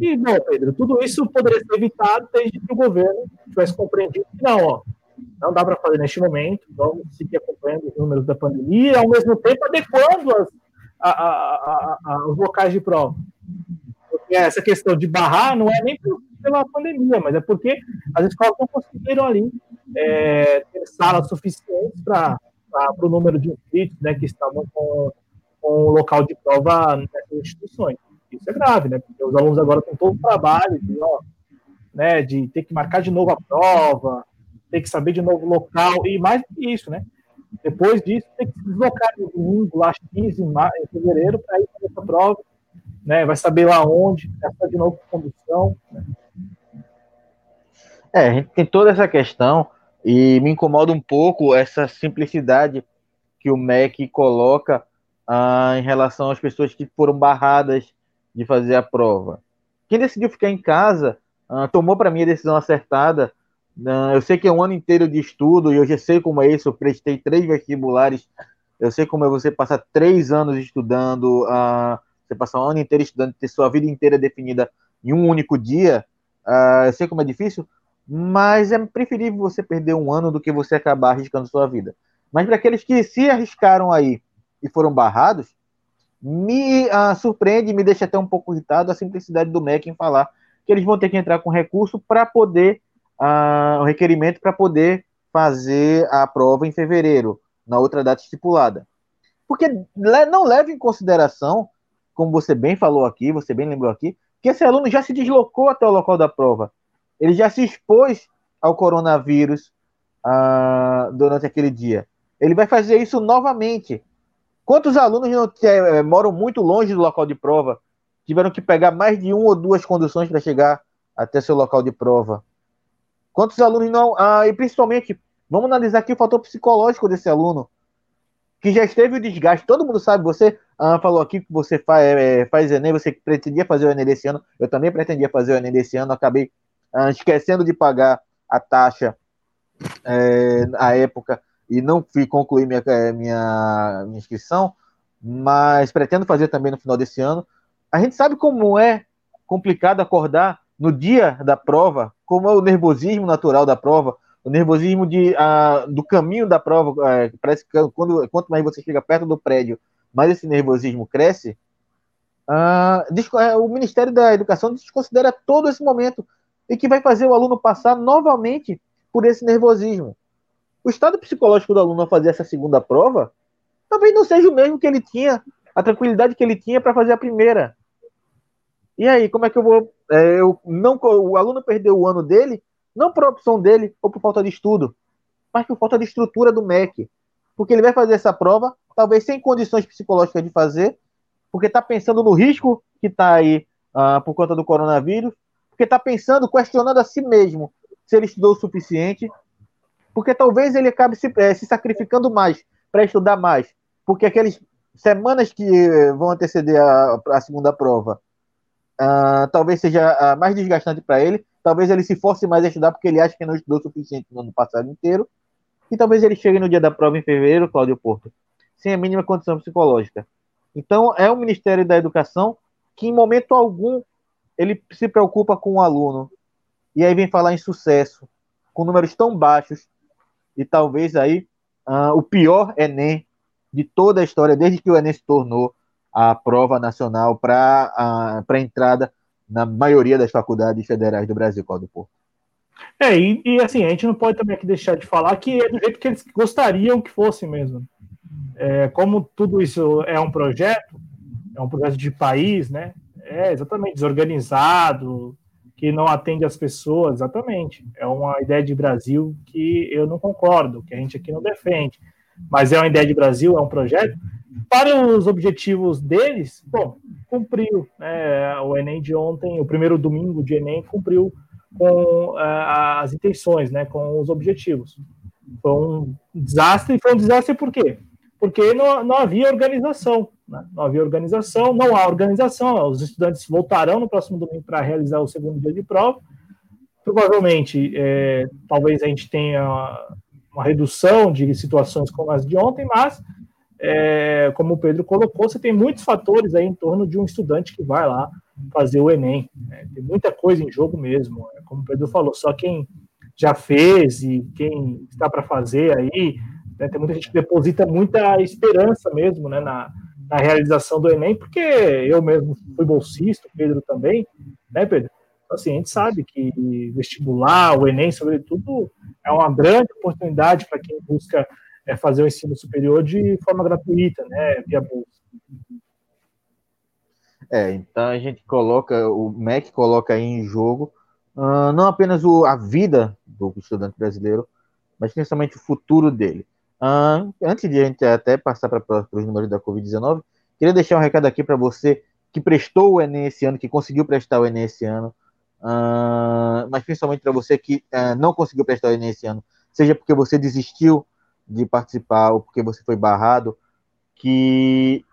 E, bom, Pedro, tudo isso poderia ser evitado desde que o governo tivesse compreendido que não, ó, não dá para fazer neste momento, vamos seguir acompanhando os números da pandemia, ao mesmo tempo adequando as, a, a, a, os locais de prova. Porque essa questão de barrar não é nem pela pandemia, mas é porque as escolas não conseguiram ali é, ter salas suficientes para o número de inscritos né, que estavam com, com o local de prova nessas instituições. Isso é grave, né? Porque os alunos agora têm todo o trabalho de, ó, né, de ter que marcar de novo a prova, ter que saber de novo local, e mais do que isso, né? Depois disso, tem que se deslocar no domingo, lá X, em, fevereiro, para ir para essa prova, né? Vai saber lá onde, gastar de novo condução. Né? É, a gente tem toda essa questão, e me incomoda um pouco essa simplicidade que o MEC coloca ah, em relação às pessoas que foram barradas de fazer a prova. Quem decidiu ficar em casa uh, tomou para mim a decisão acertada. Uh, eu sei que é um ano inteiro de estudo e eu já sei como é isso. Eu prestei três vestibulares. Eu sei como é você passar três anos estudando, uh, você passar um ano inteiro estudando, ter sua vida inteira definida em um único dia. eu sei como é difícil, mas é preferível você perder um ano do que você acabar arriscando sua vida. Mas para aqueles que se arriscaram aí e foram barrados, me uh, surpreende me deixa até um pouco irritado a simplicidade do MEC em falar que eles vão ter que entrar com recurso para poder, o requerimento para poder fazer a prova em fevereiro, na outra data estipulada. Porque não leva em consideração, como você bem falou aqui, você bem lembrou aqui, que esse aluno já se deslocou até o local da prova. Ele já se expôs ao coronavírus uh, durante aquele dia. Ele vai fazer isso novamente. Quantos alunos não, é, moram muito longe do local de prova tiveram que pegar mais de uma ou duas conduções para chegar até seu local de prova? Quantos alunos não. Ah, e principalmente, vamos analisar aqui o fator psicológico desse aluno, que já esteve o desgaste. Todo mundo sabe, você ah, falou aqui que você faz, é, faz Enem, você pretendia fazer o Enem desse ano. Eu também pretendia fazer o Enem desse ano, acabei ah, esquecendo de pagar a taxa é, época e não fui concluir minha, eh, minha, minha inscrição, mas pretendo fazer também no final desse ano. A gente sabe como é complicado acordar no dia da prova, como é o nervosismo natural da prova, o nervosismo de, uh, do caminho da prova. Uh, parece que quando, quanto mais você chega perto do prédio, mais esse nervosismo cresce. Uh, o Ministério da Educação desconsidera todo esse momento e que vai fazer o aluno passar novamente por esse nervosismo o estado psicológico do aluno a fazer essa segunda prova talvez não seja o mesmo que ele tinha, a tranquilidade que ele tinha para fazer a primeira. E aí, como é que eu vou. É, eu não, o aluno perdeu o ano dele, não por opção dele ou por falta de estudo, mas por falta de estrutura do MEC. Porque ele vai fazer essa prova, talvez sem condições psicológicas de fazer, porque está pensando no risco que está aí uh, por conta do coronavírus, porque está pensando, questionando a si mesmo se ele estudou o suficiente, porque talvez ele acabe se, é, se sacrificando mais para estudar mais, porque aquelas semanas que vão anteceder a, a segunda prova uh, talvez seja uh, mais desgastante para ele, talvez ele se force mais a estudar porque ele acha que não estudou o suficiente no ano passado inteiro, e talvez ele chegue no dia da prova em fevereiro, Cláudio Porto, sem a mínima condição psicológica. Então, é o Ministério da Educação que, em momento algum, ele se preocupa com o aluno. E aí vem falar em sucesso, com números tão baixos, e talvez aí uh, o pior Enem de toda a história, desde que o Enem se tornou a prova nacional para uh, entrada na maioria das faculdades federais do Brasil, Cláudio Porto. É, e, e, assim, a gente não pode também aqui deixar de falar que é do jeito que eles gostariam que fosse mesmo. É, como tudo isso é um projeto, é um projeto de país, né? É exatamente desorganizado, que não atende as pessoas, exatamente. É uma ideia de Brasil que eu não concordo, que a gente aqui não defende. Mas é uma ideia de Brasil, é um projeto. Para os objetivos deles, bom, cumpriu. Né? O Enem de ontem, o primeiro domingo de Enem, cumpriu com uh, as intenções, né? com os objetivos. Foi um desastre, e foi um desastre por quê? Porque não, não havia organização. Né? Não havia organização, não há organização. Os estudantes voltarão no próximo domingo para realizar o segundo dia de prova. Provavelmente, é, talvez a gente tenha uma redução de situações como as de ontem, mas é, como o Pedro colocou, você tem muitos fatores aí em torno de um estudante que vai lá fazer o Enem. Né? Tem muita coisa em jogo mesmo. Né? Como o Pedro falou, só quem já fez e quem está para fazer aí, né? tem muita gente que deposita muita esperança mesmo né? na, na realização do Enem, porque eu mesmo fui bolsista, o Pedro também, né, Pedro? Então, assim, a gente sabe que vestibular, o Enem, sobretudo, é uma grande oportunidade para quem busca é fazer o ensino superior de forma gratuita, né, via bolsa. É, então a gente coloca, o MEC coloca aí em jogo uh, não apenas o, a vida do estudante brasileiro, mas principalmente o futuro dele. Uh, antes de a gente até passar para os números da Covid-19, queria deixar um recado aqui para você que prestou o Enem esse ano, que conseguiu prestar o Enem esse ano, uh, mas principalmente para você que não conseguiu prestar o Enem esse ano, seja porque você desistiu de participar ou porque você foi barrado, que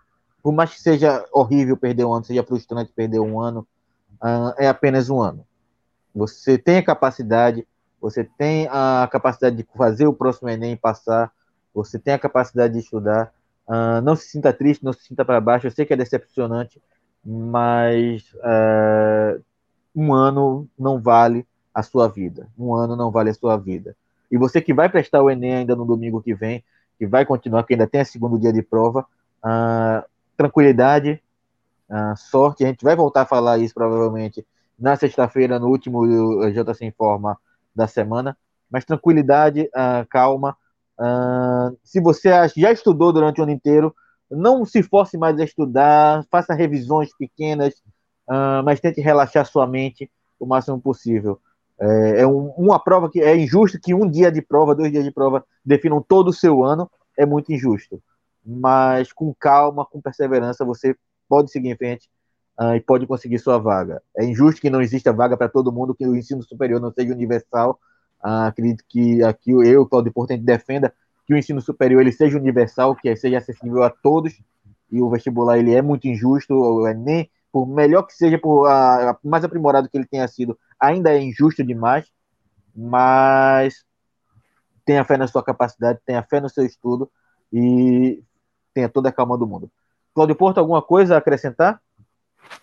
por mais que seja horrível perder um ano, seja frustrante perder um ano, uh, é apenas um ano. Você tem a capacidade, você tem a capacidade de fazer o próximo Enem passar, você tem a capacidade de estudar. Uh, não se sinta triste, não se sinta para baixo. Eu sei que é decepcionante, mas uh, um ano não vale a sua vida. Um ano não vale a sua vida. E você que vai prestar o Enem ainda no domingo que vem, que vai continuar, que ainda tem a segundo dia de prova, uh, tranquilidade, uh, sorte. A gente vai voltar a falar isso provavelmente na sexta-feira, no último JC Informa da semana. Mas tranquilidade, uh, calma. se você já estudou durante o ano inteiro, não se force mais a estudar, faça revisões pequenas, mas tente relaxar sua mente o máximo possível. É, é um, uma prova que é injusto que um dia de prova, dois dias de prova definam todo o seu ano, é muito injusto. Mas com calma, com perseverança, você pode seguir em frente uh, e pode conseguir sua vaga. É injusto que não exista vaga para todo mundo, que o ensino superior não seja universal. Uh, acredito que aqui eu, Claudio Portente, defenda que o ensino superior ele seja universal, que seja acessível a todos. E o vestibular ele é muito injusto, o Enem por melhor que seja, por a, mais aprimorado que ele tenha sido, ainda é injusto demais, mas tenha fé na sua capacidade, tenha fé no seu estudo e tenha toda a calma do mundo. Claudio Porto, alguma coisa a acrescentar?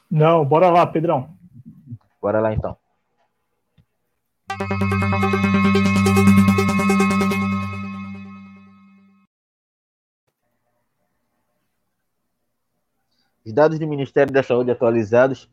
Não, bora lá, Pedrão. Bora lá então. Os dados do Ministério da Saúde atualizados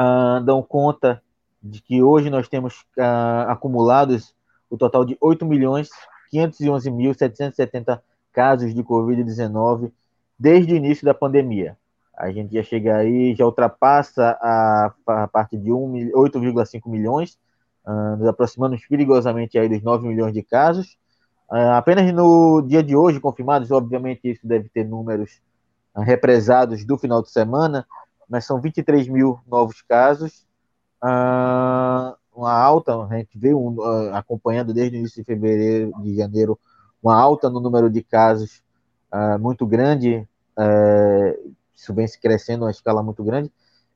uh, dão conta de que hoje nós temos uh, acumulados o total de 8 milhões 511.770 casos de Covid-19 desde o início da pandemia. A gente já chega aí, já ultrapassa a, a parte de 8,5 milhões, uh, nos aproximando perigosamente aí dos 9 milhões de casos. Uh, apenas no dia de hoje, confirmados, obviamente isso deve ter números represados do final de semana, mas são 23 mil novos casos, uh, uma alta, a gente veio uh, acompanhando desde o início de fevereiro, de janeiro, uma alta no número de casos uh, muito grande, eh, isso vem se crescendo a escala muito grande,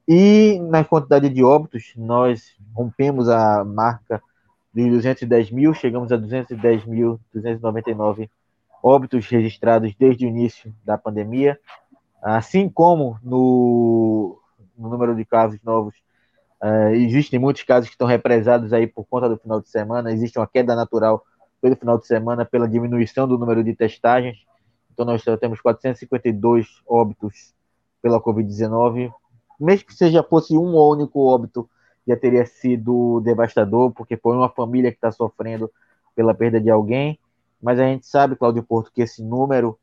e na quantidade de óbitos, nós rompemos a marca de 210 mil, chegamos a 210 mil, 299 óbitos registrados desde o início da pandemia, Assim como no, no número de casos novos, uh, existem muitos casos que estão represados aí por conta do final de semana, existe uma queda natural pelo final de semana pela diminuição do número de testagens. Então nós temos 452 óbitos pela Covid-19. Mesmo que seja fosse um único óbito, já teria sido devastador, porque foi uma família que está sofrendo pela perda de alguém. Mas a gente sabe, Cláudio Porto, que esse número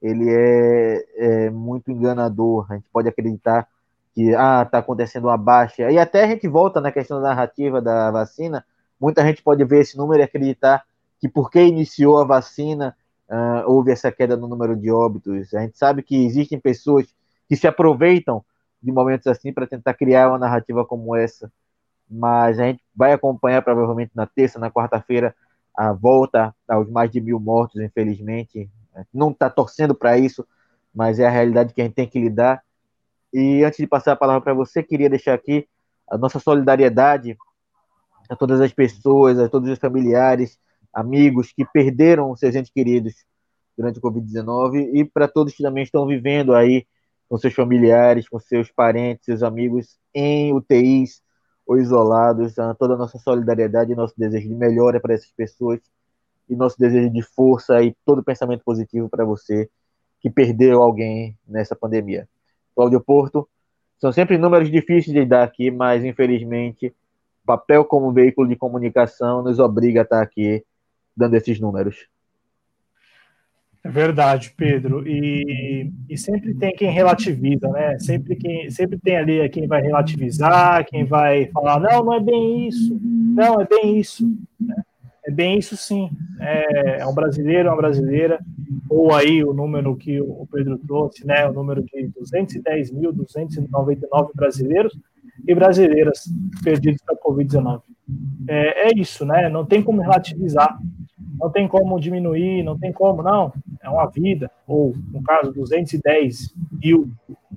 ele é, é, muito enganador. A gente pode acreditar que ah, está acontecendo uma baixa. E até a gente volta na questão da narrativa da vacina. Muita gente pode ver esse número e acreditar que porque iniciou a vacina uh, houve essa queda no número de óbitos. A gente sabe que existem pessoas que se aproveitam de momentos assim para tentar criar uma narrativa como essa. Mas a gente vai acompanhar provavelmente na terça, na quarta-feira, a volta aos mais de mil mortos, infelizmente. Não está torcendo para isso, mas é a realidade que a gente tem que lidar. E antes de passar a palavra para você, queria deixar aqui a nossa solidariedade a todas as pessoas, a todos os familiares, amigos que perderam seus entes queridos durante o Covid-19 e para todos que também estão vivendo aí com seus familiares, com seus parentes, seus amigos em UTIs ou isolados. Toda a nossa solidariedade e nosso desejo de melhora para essas pessoas e nosso desejo de força e todo pensamento positivo para você que perdeu alguém nessa pandemia. Cláudio Porto, são sempre números difíceis de dar aqui, mas infelizmente o papel como veículo de comunicação nos obriga a estar aqui dando esses números. É verdade, Pedro. E, e, sempre tem quem relativiza, né? Sempre, quem, sempre tem ali quem vai relativizar, quem vai falar, não, não é bem isso, não, é bem isso. Né? É bem isso sim. É, é um brasileiro, é uma brasileira, ou aí o número que o Pedro trouxe, né? O número de 210.299 brasileiros e brasileiras perdidos para a Covid-19. É, é isso, né? Não tem como relativizar não tem como diminuir, não tem como, não. É uma vida, ou no caso, 210 mil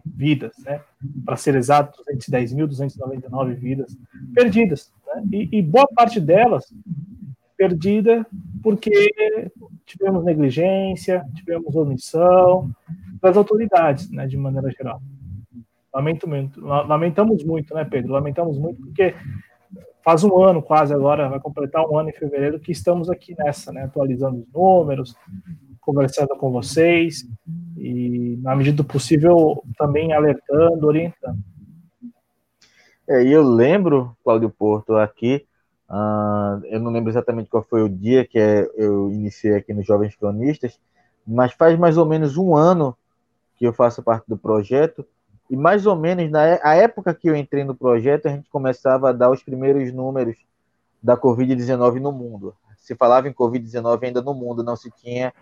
vidas, né? Para ser exato, 210.299 vidas perdidas. Né? E, e, boa parte delas perdida porque tivemos negligência, tivemos omissão das autoridades, né? De maneira geral. Lamento muito, lamentamos muito, né, Pedro? Lamentamos muito porque faz um ano quase agora, vai completar um ano em fevereiro, que estamos aqui nessa, né, atualizando os números, conversando com vocês e, na medida do possível, também alertando, orientando. É, eu lembro, Cláudio Porto, aqui, uh, eu não lembro exatamente qual foi o dia que eu iniciei aqui nos Jovens Cronistas, mas faz mais ou menos um ano que eu faço parte do projeto, e mais ou menos na é, a época que eu entrei no projeto, a gente começava a dar os primeiros números da Covid-19 no mundo. Se falava em Covid-19 ainda no mundo, não se tinha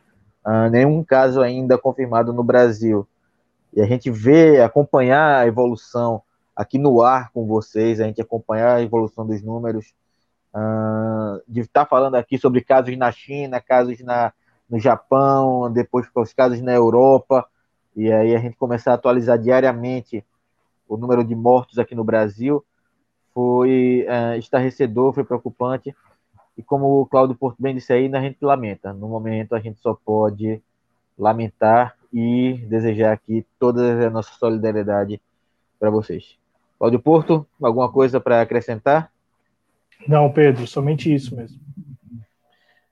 uh, nenhum caso ainda confirmado no Brasil. E a gente vê, acompanhar a evolução aqui no ar com vocês, a gente acompanhar a evolução dos números, uh, de estar tá falando aqui sobre casos na China, casos na, no Japão, depois os casos na Europa, e aí a gente começar a atualizar diariamente o número de mortos aqui no Brasil, foi é, estarrecedor, foi preocupante, e como o Cláudio Porto bem disse aí, a gente lamenta. No momento, a gente só pode lamentar e desejar aqui toda a nossa solidariedade para vocês. Cláudio Porto, alguma coisa para acrescentar? Não, Pedro, somente isso mesmo.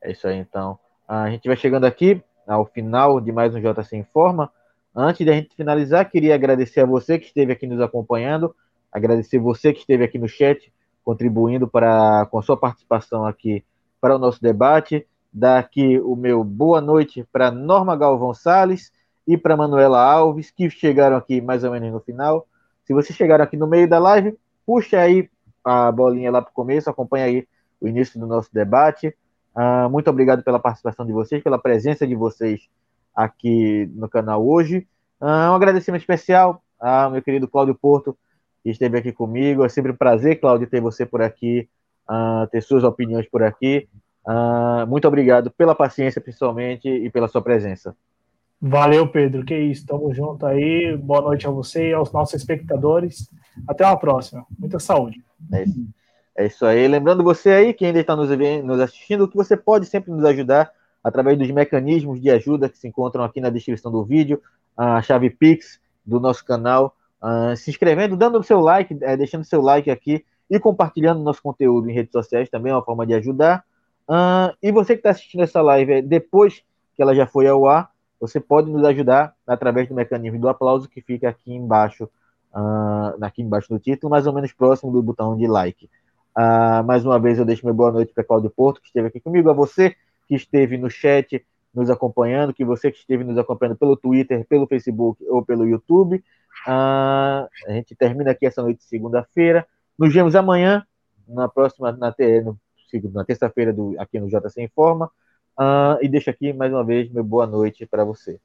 É isso aí, então. A gente vai chegando aqui ao final de mais um JC Informa. Antes de a gente finalizar, queria agradecer a você que esteve aqui nos acompanhando, agradecer você que esteve aqui no chat, contribuindo para, com a sua participação aqui para o nosso debate. Dar aqui o meu boa noite para Norma Galvão Sales e para Manuela Alves, que chegaram aqui mais ou menos no final. Se vocês chegaram aqui no meio da live, puxa aí a bolinha lá para o começo, acompanha aí o início do nosso debate. Uh, muito obrigado pela participação de vocês, pela presença de vocês aqui no canal hoje. Uh, um agradecimento especial ao meu querido Cláudio Porto, que esteve aqui comigo. É sempre um prazer, Cláudio, ter você por aqui, uh, ter suas opiniões por aqui. Muito obrigado pela paciência, principalmente, e pela sua presença. Valeu, Pedro. Que isso, tamo junto aí. Boa noite a você e aos nossos espectadores. Até uma próxima. Muita saúde. É isso, é isso aí. Lembrando você aí, que ainda está nos, nos assistindo, que você pode sempre nos ajudar através dos mecanismos de ajuda que se encontram aqui na descrição do vídeo, a chave Pix do nosso canal, uh, se inscrevendo, dando o seu like, é, deixando seu like aqui e compartilhando nosso conteúdo em redes sociais também é uma forma de ajudar. Uh, e você que está assistindo essa live é, depois que ela já foi ao ar, você pode nos ajudar através do mecanismo do aplauso que fica aqui embaixo, uh, aqui embaixo do título, mais ou menos próximo do botão de like. Uh, mais uma vez eu deixo minha boa noite para Cláudio Porto, que esteve aqui comigo, a você que esteve no chat nos acompanhando, que você que esteve nos acompanhando pelo Twitter, pelo Facebook ou pelo YouTube. Ah, a gente termina aqui essa noite de segunda-feira. Nos vemos amanhã, na próxima, na, na terça-feira aqui no JC Informa. Ah, e deixo aqui mais uma vez meu boa noite para você.